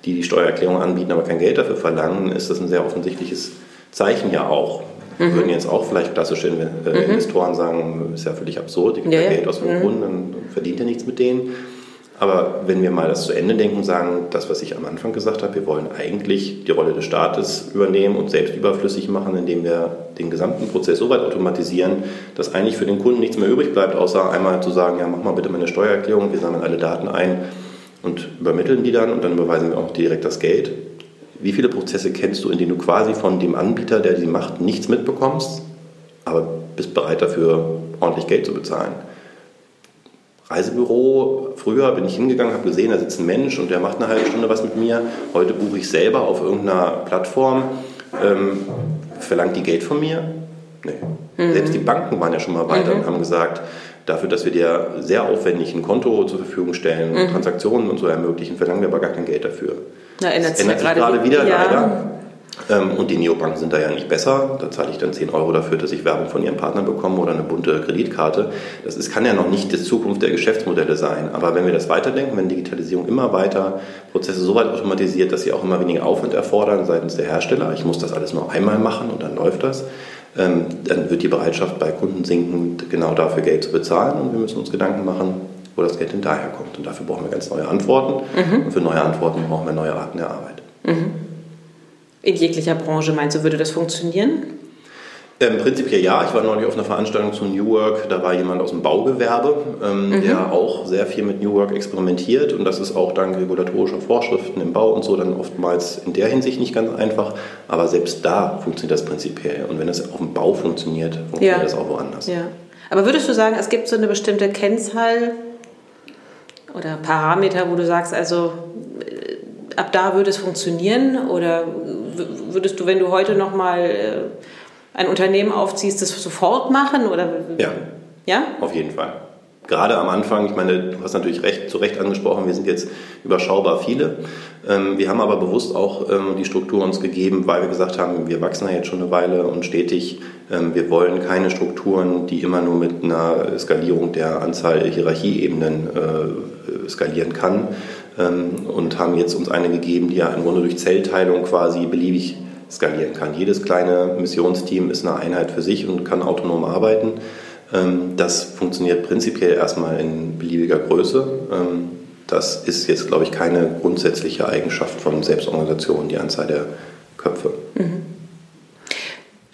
die die Steuererklärung anbieten, aber kein Geld dafür verlangen, ist das ein sehr offensichtliches Zeichen ja auch. Mhm. Würden jetzt auch vielleicht klassische äh, mhm. Investoren sagen, ist ja völlig absurd, die kriegen ja, Geld aus dem mhm. Kunden, dann verdient ihr nichts mit denen. Aber wenn wir mal das zu Ende denken und sagen, das, was ich am Anfang gesagt habe, wir wollen eigentlich die Rolle des Staates übernehmen und selbst überflüssig machen, indem wir den gesamten Prozess so weit automatisieren, dass eigentlich für den Kunden nichts mehr übrig bleibt, außer einmal zu sagen, ja, mach mal bitte meine Steuererklärung, wir sammeln alle Daten ein und übermitteln die dann und dann überweisen wir auch direkt das Geld. Wie viele Prozesse kennst du, in denen du quasi von dem Anbieter, der die macht, nichts mitbekommst, aber bist bereit dafür, ordentlich Geld zu bezahlen? Reisebüro, früher bin ich hingegangen, habe gesehen, da sitzt ein Mensch und der macht eine halbe Stunde was mit mir. Heute buche ich selber auf irgendeiner Plattform, ähm, verlangt die Geld von mir? Nee. Mhm. Selbst die Banken waren ja schon mal weiter mhm. und haben gesagt, dafür, dass wir dir sehr aufwendig ein Konto zur Verfügung stellen, mhm. Transaktionen und so ermöglichen, verlangen wir aber gar kein Geld dafür. Na, ändert das ändert sich gerade wieder, ja. leider. Ähm, und die Neobanken sind da ja nicht besser. Da zahle ich dann 10 Euro dafür, dass ich Werbung von ihren Partnern bekomme oder eine bunte Kreditkarte. Das ist, kann ja noch nicht die Zukunft der Geschäftsmodelle sein. Aber wenn wir das weiterdenken, wenn Digitalisierung immer weiter Prozesse so weit automatisiert, dass sie auch immer weniger Aufwand erfordern seitens der Hersteller, ich muss das alles nur einmal machen und dann läuft das, ähm, dann wird die Bereitschaft bei Kunden sinken, genau dafür Geld zu bezahlen. Und wir müssen uns Gedanken machen, wo das Geld denn daher kommt. Und dafür brauchen wir ganz neue Antworten. Mhm. Und für neue Antworten brauchen wir neue Arten der Arbeit. Mhm. In jeglicher Branche meinst du, würde das funktionieren? Ähm, prinzipiell ja. Ich war neulich auf einer Veranstaltung zu New Work. Da war jemand aus dem Baugewerbe, ähm, mhm. der auch sehr viel mit New Work experimentiert. Und das ist auch dank regulatorischer Vorschriften im Bau und so dann oftmals in der Hinsicht nicht ganz einfach. Aber selbst da funktioniert das prinzipiell. Und wenn es auf dem Bau funktioniert, funktioniert ja. das auch woanders. Ja. Aber würdest du sagen, es gibt so eine bestimmte Kennzahl oder Parameter, wo du sagst, also ab da würde es funktionieren? Oder würdest du, wenn du heute nochmal äh, ein Unternehmen aufziehst, das sofort machen? Oder? Ja. Ja? Auf jeden Fall. Gerade am Anfang, ich meine, du hast natürlich recht, zu Recht angesprochen, wir sind jetzt überschaubar viele. Ähm, wir haben aber bewusst auch ähm, die Struktur uns gegeben, weil wir gesagt haben, wir wachsen ja jetzt schon eine Weile und stetig. Ähm, wir wollen keine Strukturen, die immer nur mit einer Skalierung der Anzahl Hierarchieebenen äh, skalieren kann. Und haben jetzt uns eine gegeben, die ja im Grunde durch Zellteilung quasi beliebig skalieren kann. Jedes kleine Missionsteam ist eine Einheit für sich und kann autonom arbeiten. Ähm, das funktioniert prinzipiell erstmal in beliebiger Größe. Ähm, das ist jetzt, glaube ich, keine grundsätzliche Eigenschaft von Selbstorganisationen, die Anzahl der Köpfe.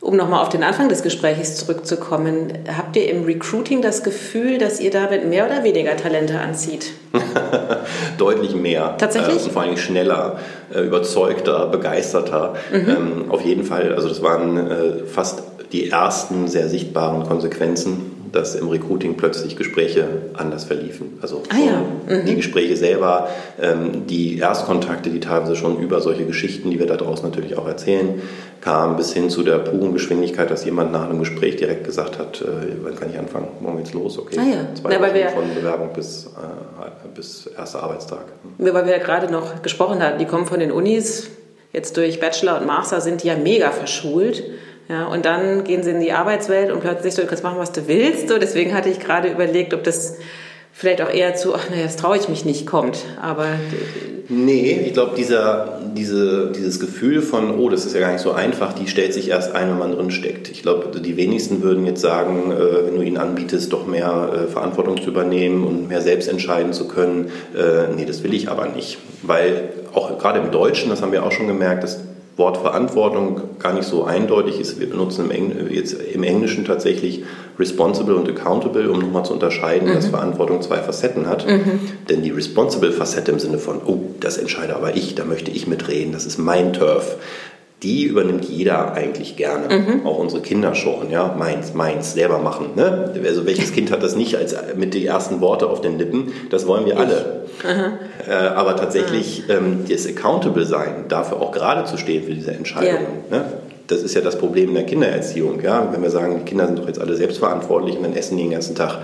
Um nochmal auf den Anfang des Gesprächs zurückzukommen, habt ihr im Recruiting das Gefühl, dass ihr damit mehr oder weniger Talente anzieht? *laughs* Deutlich mehr. Tatsächlich? Äh, und vor allem schneller, äh, überzeugter, begeisterter. Mhm. Ähm, auf jeden Fall. Also das waren äh, fast die ersten sehr sichtbaren Konsequenzen dass im Recruiting plötzlich Gespräche anders verliefen. Also ah, ja. mhm. die Gespräche selber, ähm, die Erstkontakte, die teilweise schon über solche Geschichten, die wir da draußen natürlich auch erzählen, kamen bis hin zu der puren Geschwindigkeit, dass jemand nach einem Gespräch direkt gesagt hat, äh, wann kann ich anfangen? Morgen geht's los, okay. Ah, ja. Zwei Na, Wochen von Bewerbung bis, äh, bis erster Arbeitstag. Ja, weil wir ja gerade noch gesprochen hatten, die kommen von den Unis, jetzt durch Bachelor und Master sind die ja mega verschult. Ja, und dann gehen sie in die Arbeitswelt und plötzlich so, du kannst machen, was du willst. So, deswegen hatte ich gerade überlegt, ob das vielleicht auch eher zu, ach naja, das traue ich mich nicht, kommt. Aber Nee, ich glaube, diese, dieses Gefühl von, oh, das ist ja gar nicht so einfach, die stellt sich erst ein, wenn man drin steckt. Ich glaube, die wenigsten würden jetzt sagen, äh, wenn du ihnen anbietest, doch mehr äh, Verantwortung zu übernehmen und mehr selbst entscheiden zu können, äh, nee, das will ich aber nicht. Weil auch gerade im Deutschen, das haben wir auch schon gemerkt, dass Wort Verantwortung gar nicht so eindeutig ist. Wir benutzen im, Engl jetzt im Englischen tatsächlich responsible und accountable, um nochmal zu unterscheiden, mhm. dass Verantwortung zwei Facetten hat. Mhm. Denn die responsible Facette im Sinne von, oh, das entscheide aber ich, da möchte ich mitreden, das ist mein Turf die übernimmt jeder eigentlich gerne. Mhm. Auch unsere Kinder schon, ja, meins, meins, selber machen. Ne? Also welches Kind hat das nicht als mit den ersten Worte auf den Lippen? Das wollen wir alle. Äh, aber tatsächlich ähm, das Accountable sein, dafür auch gerade zu stehen für diese Entscheidungen. Ja. Ne? Das ist ja das Problem in der Kindererziehung. Ja? Wenn wir sagen, die Kinder sind doch jetzt alle selbstverantwortlich und dann essen die den ganzen Tag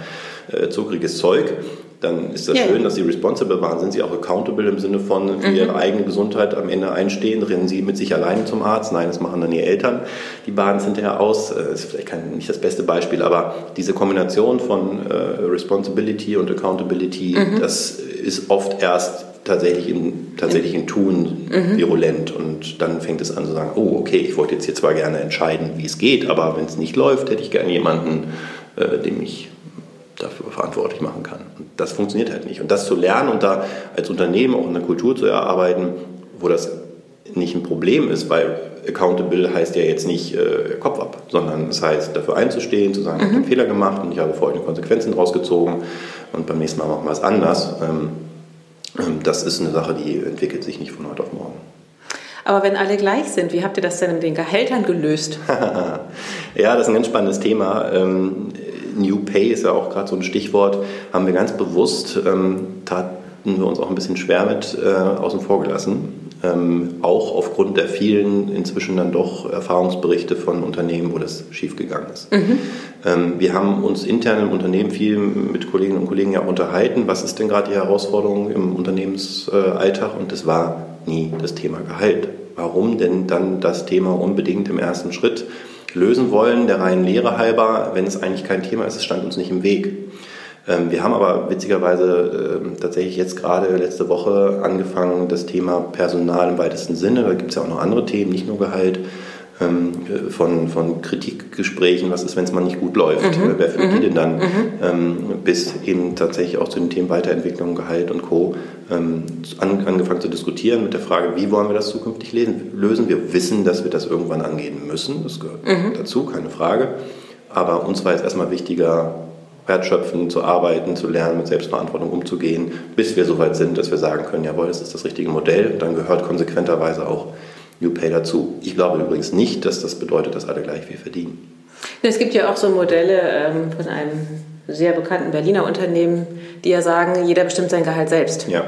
äh, zuckriges Zeug dann ist das ja. schön, dass sie responsible waren. Sind sie auch accountable im Sinne von für mhm. ihre eigene Gesundheit am Ende einstehen? Rennen sie mit sich alleine zum Arzt? Nein, das machen dann ihre Eltern. Die baden es hinterher aus. Das äh, ist vielleicht kein, nicht das beste Beispiel, aber diese Kombination von äh, Responsibility und Accountability, mhm. das ist oft erst tatsächlich in, tatsächlich in Tun mhm. virulent. Und dann fängt es an zu sagen, oh, okay, ich wollte jetzt hier zwar gerne entscheiden, wie es geht, aber wenn es nicht läuft, hätte ich gerne jemanden, äh, dem ich dafür verantwortlich machen kann. Und das funktioniert halt nicht. Und das zu lernen und da als Unternehmen auch eine Kultur zu erarbeiten, wo das nicht ein Problem ist, weil accountable heißt ja jetzt nicht äh, Kopf ab, sondern es heißt dafür einzustehen, zu sagen, mhm. ich habe einen Fehler gemacht und ich habe folgende Konsequenzen daraus gezogen und beim nächsten Mal machen wir es anders. Ähm, ähm, das ist eine Sache, die entwickelt sich nicht von heute auf morgen. Aber wenn alle gleich sind, wie habt ihr das denn in den Gehältern gelöst? *laughs* ja, das ist ein ganz spannendes Thema. Ähm, New Pay ist ja auch gerade so ein Stichwort, haben wir ganz bewusst, ähm, taten wir uns auch ein bisschen schwer mit äh, außen vor gelassen. Ähm, auch aufgrund der vielen inzwischen dann doch Erfahrungsberichte von Unternehmen, wo das schiefgegangen ist. Mhm. Ähm, wir haben uns intern im Unternehmen viel mit Kolleginnen und Kollegen ja unterhalten, was ist denn gerade die Herausforderung im Unternehmensalltag und das war nie das Thema Gehalt. Warum denn dann das Thema unbedingt im ersten Schritt? Lösen wollen, der reinen Lehre halber, wenn es eigentlich kein Thema ist, es stand uns nicht im Weg. Ähm, wir haben aber witzigerweise ähm, tatsächlich jetzt gerade letzte Woche angefangen, das Thema Personal im weitesten Sinne, da gibt es ja auch noch andere Themen, nicht nur Gehalt, ähm, von, von Kritikgesprächen, was ist, wenn es mal nicht gut läuft, mhm. wer führt mhm. die denn dann, mhm. ähm, bis eben tatsächlich auch zu den Themen Weiterentwicklung, Gehalt und Co. Ähm, an, angefangen zu diskutieren mit der Frage, wie wollen wir das zukünftig lösen. Wir wissen, dass wir das irgendwann angehen müssen, das gehört mhm. dazu, keine Frage. Aber uns war jetzt erstmal wichtiger, wertschöpfen, zu arbeiten, zu lernen, mit Selbstverantwortung umzugehen, bis wir so weit sind, dass wir sagen können, jawohl, das ist das richtige Modell. Und dann gehört konsequenterweise auch NewPay dazu. Ich glaube übrigens nicht, dass das bedeutet, dass alle gleich viel verdienen. Es gibt ja auch so Modelle ähm, von einem sehr bekannten Berliner Unternehmen, die ja sagen, jeder bestimmt sein Gehalt selbst. Ja.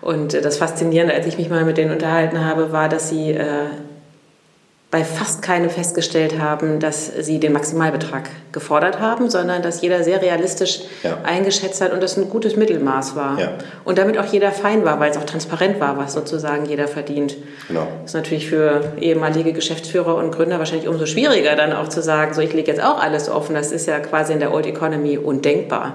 Und äh, das Faszinierende, als ich mich mal mit denen unterhalten habe, war, dass sie äh, bei fast keinem festgestellt haben, dass sie den Maximalbetrag gefordert haben, sondern dass jeder sehr realistisch ja. eingeschätzt hat und das ein gutes Mittelmaß war. Ja. Und damit auch jeder fein war, weil es auch transparent war, was sozusagen jeder verdient. Genau. Das ist natürlich für ehemalige Geschäftsführer und Gründer wahrscheinlich umso schwieriger, dann auch zu sagen, so ich lege jetzt auch alles offen. Das ist ja quasi in der Old Economy undenkbar.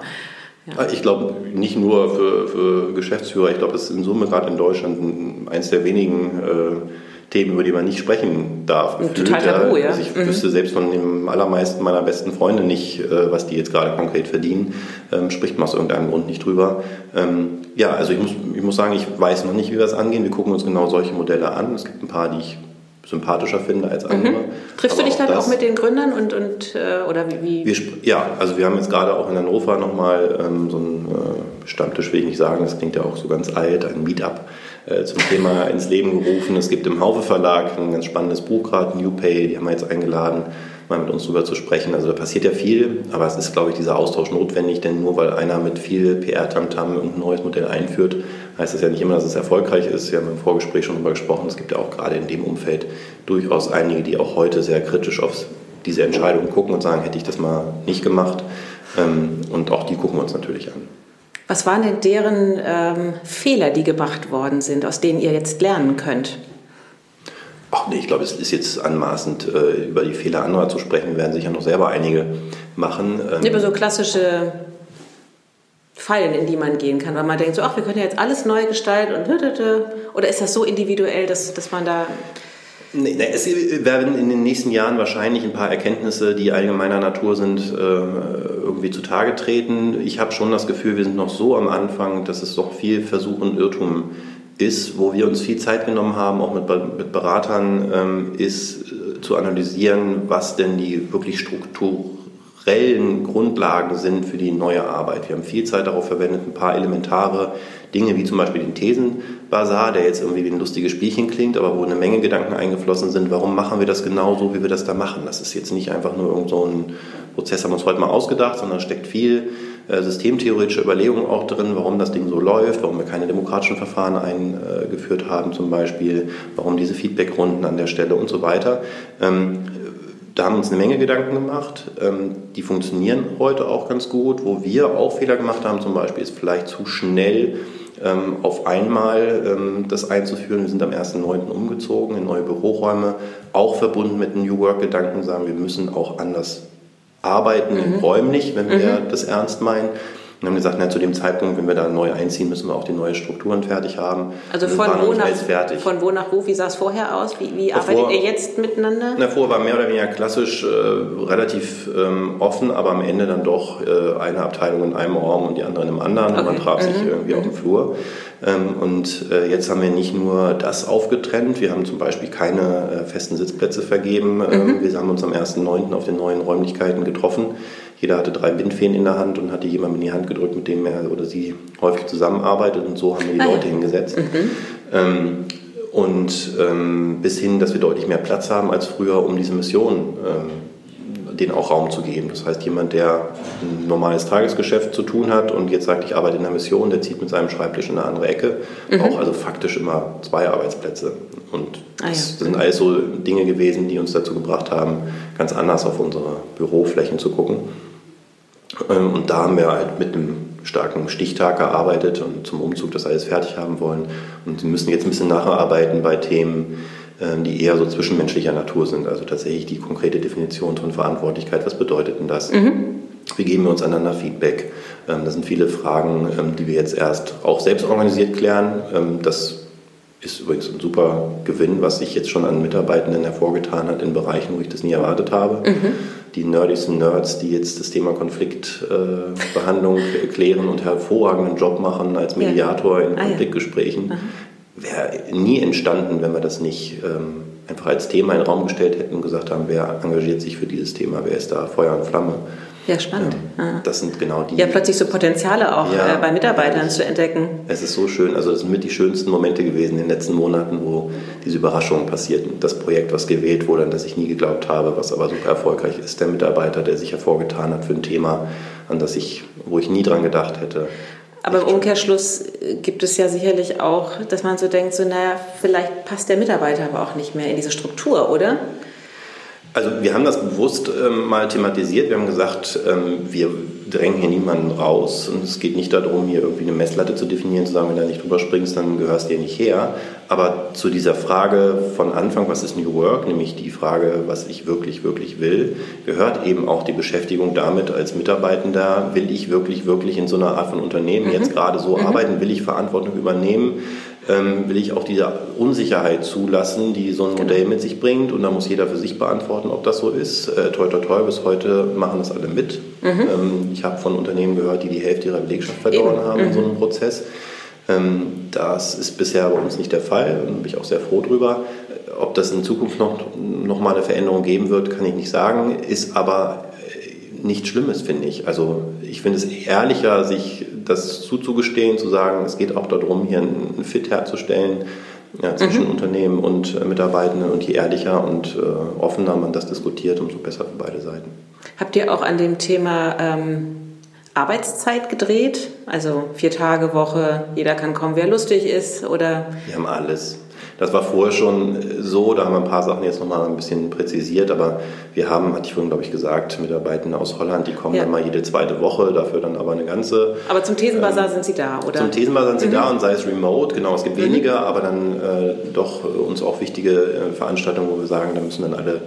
Ja. Ich glaube, nicht nur für, für Geschäftsführer, ich glaube, es ist in Summe gerade in Deutschland eins der wenigen äh, Themen, über die man nicht sprechen darf. Total tabu, ja. Also ich mhm. wüsste selbst von den allermeisten meiner besten Freunde nicht, äh, was die jetzt gerade konkret verdienen. Ähm, spricht man aus irgendeinem Grund nicht drüber. Ähm, ja, also ich muss, ich muss sagen, ich weiß noch nicht, wie wir das angehen. Wir gucken uns genau solche Modelle an. Es gibt ein paar, die ich sympathischer finde als andere. Mhm. Triffst Aber du dich dann auch mit den Gründern und, und äh, oder wie? Wir, ja, also wir haben jetzt gerade auch in Hannover nochmal ähm, so einen äh, Stammtisch, will ich nicht sagen, das klingt ja auch so ganz alt, ein Meetup zum Thema ins Leben gerufen. Es gibt im Haufe Verlag ein ganz spannendes Buch gerade, New Pay, die haben wir jetzt eingeladen, mal mit uns darüber zu sprechen. Also da passiert ja viel, aber es ist, glaube ich, dieser Austausch notwendig, denn nur weil einer mit viel PR-Tamtam ein neues Modell einführt, heißt das ja nicht immer, dass es erfolgreich ist. Wir haben im Vorgespräch schon darüber gesprochen, es gibt ja auch gerade in dem Umfeld durchaus einige, die auch heute sehr kritisch auf diese Entscheidung gucken und sagen, hätte ich das mal nicht gemacht. Ähm, und auch die gucken wir uns natürlich an. Was waren denn deren ähm, Fehler, die gemacht worden sind, aus denen ihr jetzt lernen könnt? Ach nee, ich glaube, es ist jetzt anmaßend, äh, über die Fehler anderer zu sprechen. Wir werden sicher noch selber einige machen. Ähm, aber so klassische Fallen, in die man gehen kann, weil man denkt so, ach, wir können ja jetzt alles neu gestalten und oder ist das so individuell, dass, dass man da es werden in den nächsten Jahren wahrscheinlich ein paar Erkenntnisse, die allgemeiner Natur sind, äh, irgendwie zutage treten. Ich habe schon das Gefühl, wir sind noch so am Anfang, dass es doch viel Versuch und Irrtum ist, wo wir uns viel Zeit genommen haben, auch mit Beratern, ähm, ist äh, zu analysieren, was denn die wirklich strukturellen Grundlagen sind für die neue Arbeit. Wir haben viel Zeit darauf verwendet, ein paar elementare Dinge wie zum Beispiel den Thesenbasar, der jetzt irgendwie wie ein lustiges Spielchen klingt, aber wo eine Menge Gedanken eingeflossen sind, warum machen wir das genau so, wie wir das da machen. Das ist jetzt nicht einfach nur irgend so ein Prozess, haben wir uns heute mal ausgedacht, sondern steckt viel äh, systemtheoretische Überlegungen auch drin, warum das Ding so läuft, warum wir keine demokratischen Verfahren eingeführt haben zum Beispiel, warum diese Feedbackrunden an der Stelle und so weiter. Ähm, da haben wir uns eine Menge Gedanken gemacht. Ähm, die funktionieren heute auch ganz gut. Wo wir auch Fehler gemacht haben, zum Beispiel, ist vielleicht zu schnell ähm, auf einmal ähm, das einzuführen. Wir sind am 1.9. umgezogen in neue Büroräume, auch verbunden mit einem New Work-Gedanken, sagen wir müssen auch anders arbeiten, mhm. räumlich, wenn wir mhm. das ernst meinen. Und haben gesagt, na, zu dem Zeitpunkt, wenn wir da neu einziehen, müssen wir auch die neuen Strukturen fertig haben. Also von wo, nach, von wo nach wo? Wie sah es vorher aus? Wie, wie arbeitet vor, ihr jetzt miteinander? Na, vorher war mehr oder weniger klassisch äh, relativ ähm, offen, aber am Ende dann doch äh, eine Abteilung in einem Raum und die andere in einem anderen. Okay. Und man traf mhm. sich irgendwie mhm. auf dem Flur. Ähm, und äh, jetzt haben wir nicht nur das aufgetrennt, wir haben zum Beispiel keine äh, festen Sitzplätze vergeben. Ähm, mhm. Wir haben uns am 1.9. auf den neuen Räumlichkeiten getroffen jeder hatte drei Bindfäden in der Hand und hatte jemandem in die Hand gedrückt, mit dem er oder sie häufig zusammenarbeitet. Und so haben wir die ah, Leute ja. hingesetzt. Mhm. Ähm, und ähm, bis hin, dass wir deutlich mehr Platz haben als früher, um diese Mission ähm, denen auch Raum zu geben. Das heißt, jemand, der ein normales Tagesgeschäft zu tun hat und jetzt sagt, ich arbeite in der Mission, der zieht mit seinem Schreibtisch in eine andere Ecke, mhm. auch also faktisch immer zwei Arbeitsplätze. Und ah, ja. das sind alles so Dinge gewesen, die uns dazu gebracht haben, ganz anders auf unsere Büroflächen zu gucken. Ähm, und da haben wir halt mit einem starken Stichtag gearbeitet und zum Umzug das alles fertig haben wollen. Und wir müssen jetzt ein bisschen nacharbeiten bei Themen, die eher so zwischenmenschlicher Natur sind. Also tatsächlich die konkrete Definition von Verantwortlichkeit. Was bedeutet denn das? Mhm. Wie geben wir uns einander Feedback? Ähm, das sind viele Fragen, die wir jetzt erst auch selbst organisiert klären. Das ist übrigens ein super Gewinn, was sich jetzt schon an Mitarbeitenden hervorgetan hat in Bereichen, wo ich das nie erwartet habe. Mhm. Die nerdigsten Nerds, die jetzt das Thema Konfliktbehandlung äh, klären und hervorragenden Job machen als Mediator ja. in Konfliktgesprächen, ah, ja. Wäre nie entstanden, wenn wir das nicht ähm, einfach als Thema in den Raum gestellt hätten und gesagt haben, wer engagiert sich für dieses Thema, wer ist da Feuer und Flamme. Ja, spannend. Ja, das sind genau die. Ja, plötzlich so Potenziale auch ja, äh, bei Mitarbeitern zu entdecken. Es ist so schön. Also, das sind mit die schönsten Momente gewesen in den letzten Monaten, wo diese Überraschungen passierten. Das Projekt, was gewählt wurde, an das ich nie geglaubt habe, was aber super erfolgreich ist. Der Mitarbeiter, der sich hervorgetan hat für ein Thema, an das ich, wo ich nie dran gedacht hätte. Aber im Umkehrschluss äh, gibt es ja sicherlich auch, dass man so denkt, so, naja, vielleicht passt der Mitarbeiter aber auch nicht mehr in diese Struktur, oder? Also wir haben das bewusst ähm, mal thematisiert. Wir haben gesagt, ähm, wir drängen hier niemanden raus und es geht nicht darum, hier irgendwie eine Messlatte zu definieren, zu sagen, wenn du nicht drüber springst, dann gehörst du hier nicht her. Aber zu dieser Frage von Anfang, was ist New Work, nämlich die Frage, was ich wirklich, wirklich will, gehört eben auch die Beschäftigung damit als Mitarbeitender, will ich wirklich, wirklich in so einer Art von Unternehmen mhm. jetzt gerade so mhm. arbeiten, will ich Verantwortung übernehmen, ähm, will ich auch diese Unsicherheit zulassen, die so ein genau. Modell mit sich bringt. Und da muss jeder für sich beantworten, ob das so ist. Äh, toi, toi, toi, bis heute machen das alle mit. Mhm. Ähm, ich habe von Unternehmen gehört, die die Hälfte ihrer Belegschaft verloren Eben. haben mhm. in so einem Prozess. Ähm, das ist bisher bei uns nicht der Fall und bin ich auch sehr froh drüber. Ob das in Zukunft noch, noch mal eine Veränderung geben wird, kann ich nicht sagen, ist aber nichts Schlimmes, finde ich. Also ich finde es ehrlicher, sich das zuzugestehen, zu sagen, es geht auch darum, hier einen Fit herzustellen ja, zwischen mhm. Unternehmen und äh, Mitarbeitenden und je ehrlicher und äh, offener man das diskutiert, umso besser für beide Seiten. Habt ihr auch an dem Thema ähm, Arbeitszeit gedreht? Also vier Tage Woche, jeder kann kommen, wer lustig ist oder? Wir haben alles. Das war vorher schon so, da haben wir ein paar Sachen jetzt nochmal ein bisschen präzisiert, aber wir haben, hatte ich vorhin, glaube ich, gesagt, Mitarbeiter aus Holland, die kommen ja. dann mal jede zweite Woche, dafür dann aber eine ganze... Aber zum Thesenbazar ähm, sind sie da, oder? Zum Thesenbazar sind sie mhm. da und sei es remote, genau, es gibt mhm. weniger, aber dann äh, doch uns auch wichtige äh, Veranstaltungen, wo wir sagen, da müssen dann alle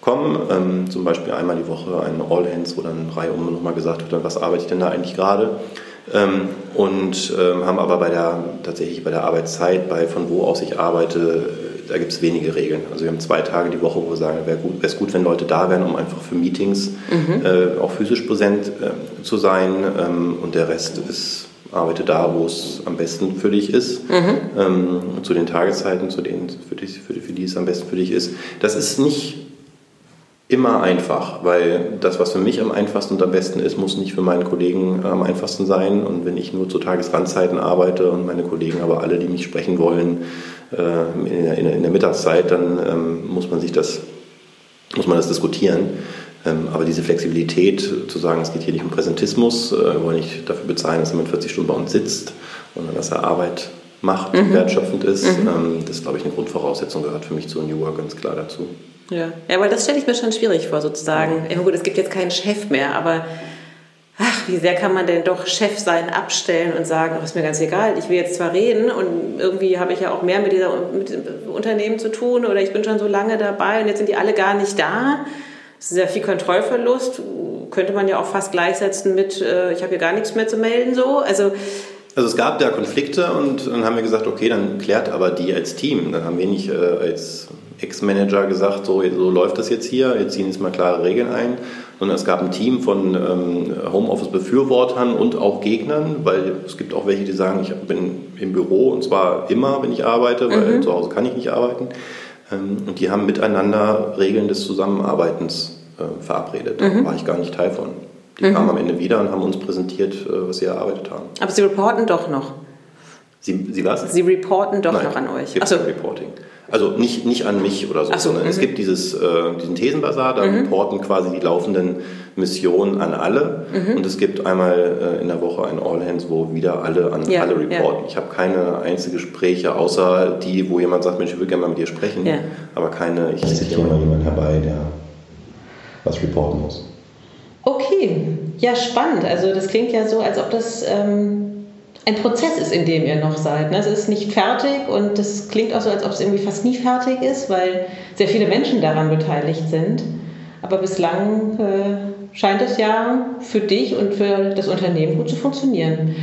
kommen. Ähm, zum Beispiel einmal die Woche ein All Hands, wo dann Reihe um nochmal gesagt wird, was arbeite ich denn da eigentlich gerade? Ähm, und ähm, haben aber bei der, tatsächlich bei der Arbeitszeit, bei von wo aus ich arbeite, da gibt es wenige Regeln. Also wir haben zwei Tage die Woche, wo wir sagen, wäre gut, es gut, wenn Leute da wären, um einfach für Meetings mhm. äh, auch physisch präsent äh, zu sein. Ähm, und der Rest ist arbeite da, wo es am besten für dich ist, mhm. ähm, zu den Tageszeiten, zu denen für, dich, für, für die es am besten für dich ist. Das ist nicht immer einfach, weil das, was für mich am einfachsten und am besten ist, muss nicht für meinen Kollegen am einfachsten sein. Und wenn ich nur zu Tagesrandzeiten arbeite und meine Kollegen aber alle, die mich sprechen wollen, äh, in der, in der Mittagszeit, dann ähm, muss man sich das, muss man das diskutieren. Ähm, aber diese Flexibilität zu sagen, es geht hier nicht um Präsentismus, äh, wir wollen nicht dafür bezahlen, dass jemand 40 Stunden bei uns sitzt, sondern dass er Arbeit macht, mhm. wertschöpfend ist, mhm. Ähm, das ist, glaube ich, eine Grundvoraussetzung, gehört für mich zu New Work ganz klar dazu. Ja, ja weil das stelle ich mir schon schwierig vor, sozusagen. Ja, gut, es gibt jetzt keinen Chef mehr, aber ach, wie sehr kann man denn doch Chef sein abstellen und sagen, ach, ist mir ganz egal, ich will jetzt zwar reden und irgendwie habe ich ja auch mehr mit dieser mit Unternehmen zu tun oder ich bin schon so lange dabei und jetzt sind die alle gar nicht da. Das ist ja viel Kontrollverlust, könnte man ja auch fast gleichsetzen mit, äh, ich habe hier gar nichts mehr zu melden, so. Also, also es gab da Konflikte und dann haben wir gesagt, okay, dann klärt aber die als Team. Dann haben wir nicht äh, als Ex-Manager gesagt, so, so läuft das jetzt hier, jetzt ziehen jetzt mal klare Regeln ein. Und es gab ein Team von ähm, Homeoffice-Befürwortern und auch Gegnern, weil es gibt auch welche, die sagen, ich bin im Büro und zwar immer, wenn ich arbeite, weil mhm. zu Hause kann ich nicht arbeiten. Ähm, und die haben miteinander Regeln des Zusammenarbeitens äh, verabredet. Da mhm. war ich gar nicht Teil von. Die mhm. kamen am Ende wieder und haben uns präsentiert, äh, was sie erarbeitet haben. Aber sie reporten doch noch. Sie, sie was? Sie reporten doch Nein, noch an euch. Achso. Reporting. Also nicht, nicht an mich oder so, so sondern es mhm. gibt dieses, äh, diesen Thesenbasar, da mhm. reporten quasi die laufenden Missionen an alle. Mhm. Und es gibt einmal äh, in der Woche ein All Hands, wo wieder alle an ja, alle reporten. Ja. Ich habe keine einzigen Gespräche, außer die, wo jemand sagt, Mensch, ich will gerne mal mit dir sprechen, ja. aber keine, ich ziehe mal jemand herbei, der was reporten muss. Okay, ja spannend. Also das klingt ja so, als ob das... Ähm ein Prozess ist, in dem ihr noch seid. Ne? Es ist nicht fertig und das klingt auch so, als ob es irgendwie fast nie fertig ist, weil sehr viele Menschen daran beteiligt sind. Aber bislang äh, scheint es ja für dich und für das Unternehmen gut zu funktionieren.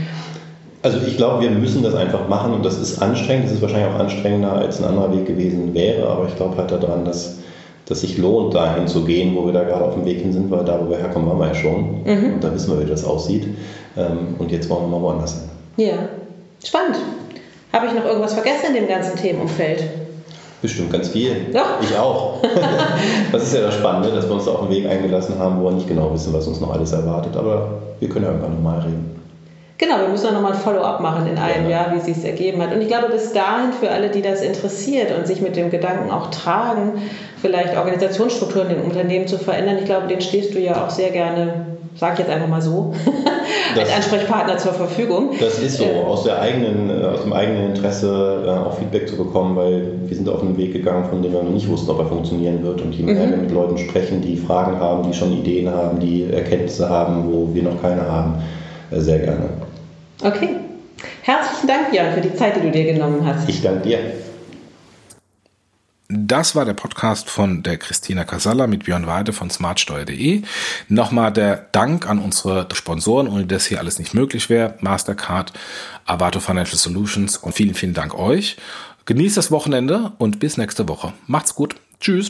Also ich glaube, wir müssen das einfach machen und das ist anstrengend. Das ist wahrscheinlich auch anstrengender, als ein anderer Weg gewesen wäre. Aber ich glaube halt daran, dass das sich lohnt, dahin zu gehen, wo wir da gerade auf dem Weg hin sind, weil da, wo wir herkommen, waren wir ja schon. Mhm. Und da wissen wir, wie das aussieht. Ähm, und jetzt wollen wir mal woanders hin. Ja, spannend. Habe ich noch irgendwas vergessen in dem ganzen Themenumfeld? Bestimmt ganz viel. Ja. Ich auch. *laughs* das ist ja das Spannende, dass wir uns da auf einen Weg eingelassen haben, wo wir nicht genau wissen, was uns noch alles erwartet. Aber wir können ja irgendwann nochmal reden. Genau, wir müssen auch nochmal ein Follow-up machen in einem ja. Jahr, wie es sich ergeben hat. Und ich glaube, bis dahin für alle, die das interessiert und sich mit dem Gedanken auch tragen, vielleicht Organisationsstrukturen in Unternehmen zu verändern, ich glaube, den stehst du ja auch sehr gerne, sag ich jetzt einfach mal so, *laughs* als Ansprechpartner zur Verfügung. Das ist so, aus, der eigenen, äh, aus dem eigenen Interesse äh, auch Feedback zu bekommen, weil wir sind auf einen Weg gegangen, von dem wir noch nicht wussten, ob er funktionieren wird. Und je mehr mhm. wir mit Leuten sprechen, die Fragen haben, die schon Ideen haben, die Erkenntnisse haben, wo wir noch keine haben, äh, sehr gerne. Okay. Herzlichen Dank, Jan, für die Zeit, die du dir genommen hast. Ich danke dir. Das war der Podcast von der Christina Casalla mit Björn Weide von smartsteuer.de. Nochmal der Dank an unsere Sponsoren, ohne das hier alles nicht möglich wäre. Mastercard, Avato Financial Solutions und vielen, vielen Dank euch. Genießt das Wochenende und bis nächste Woche. Macht's gut. Tschüss.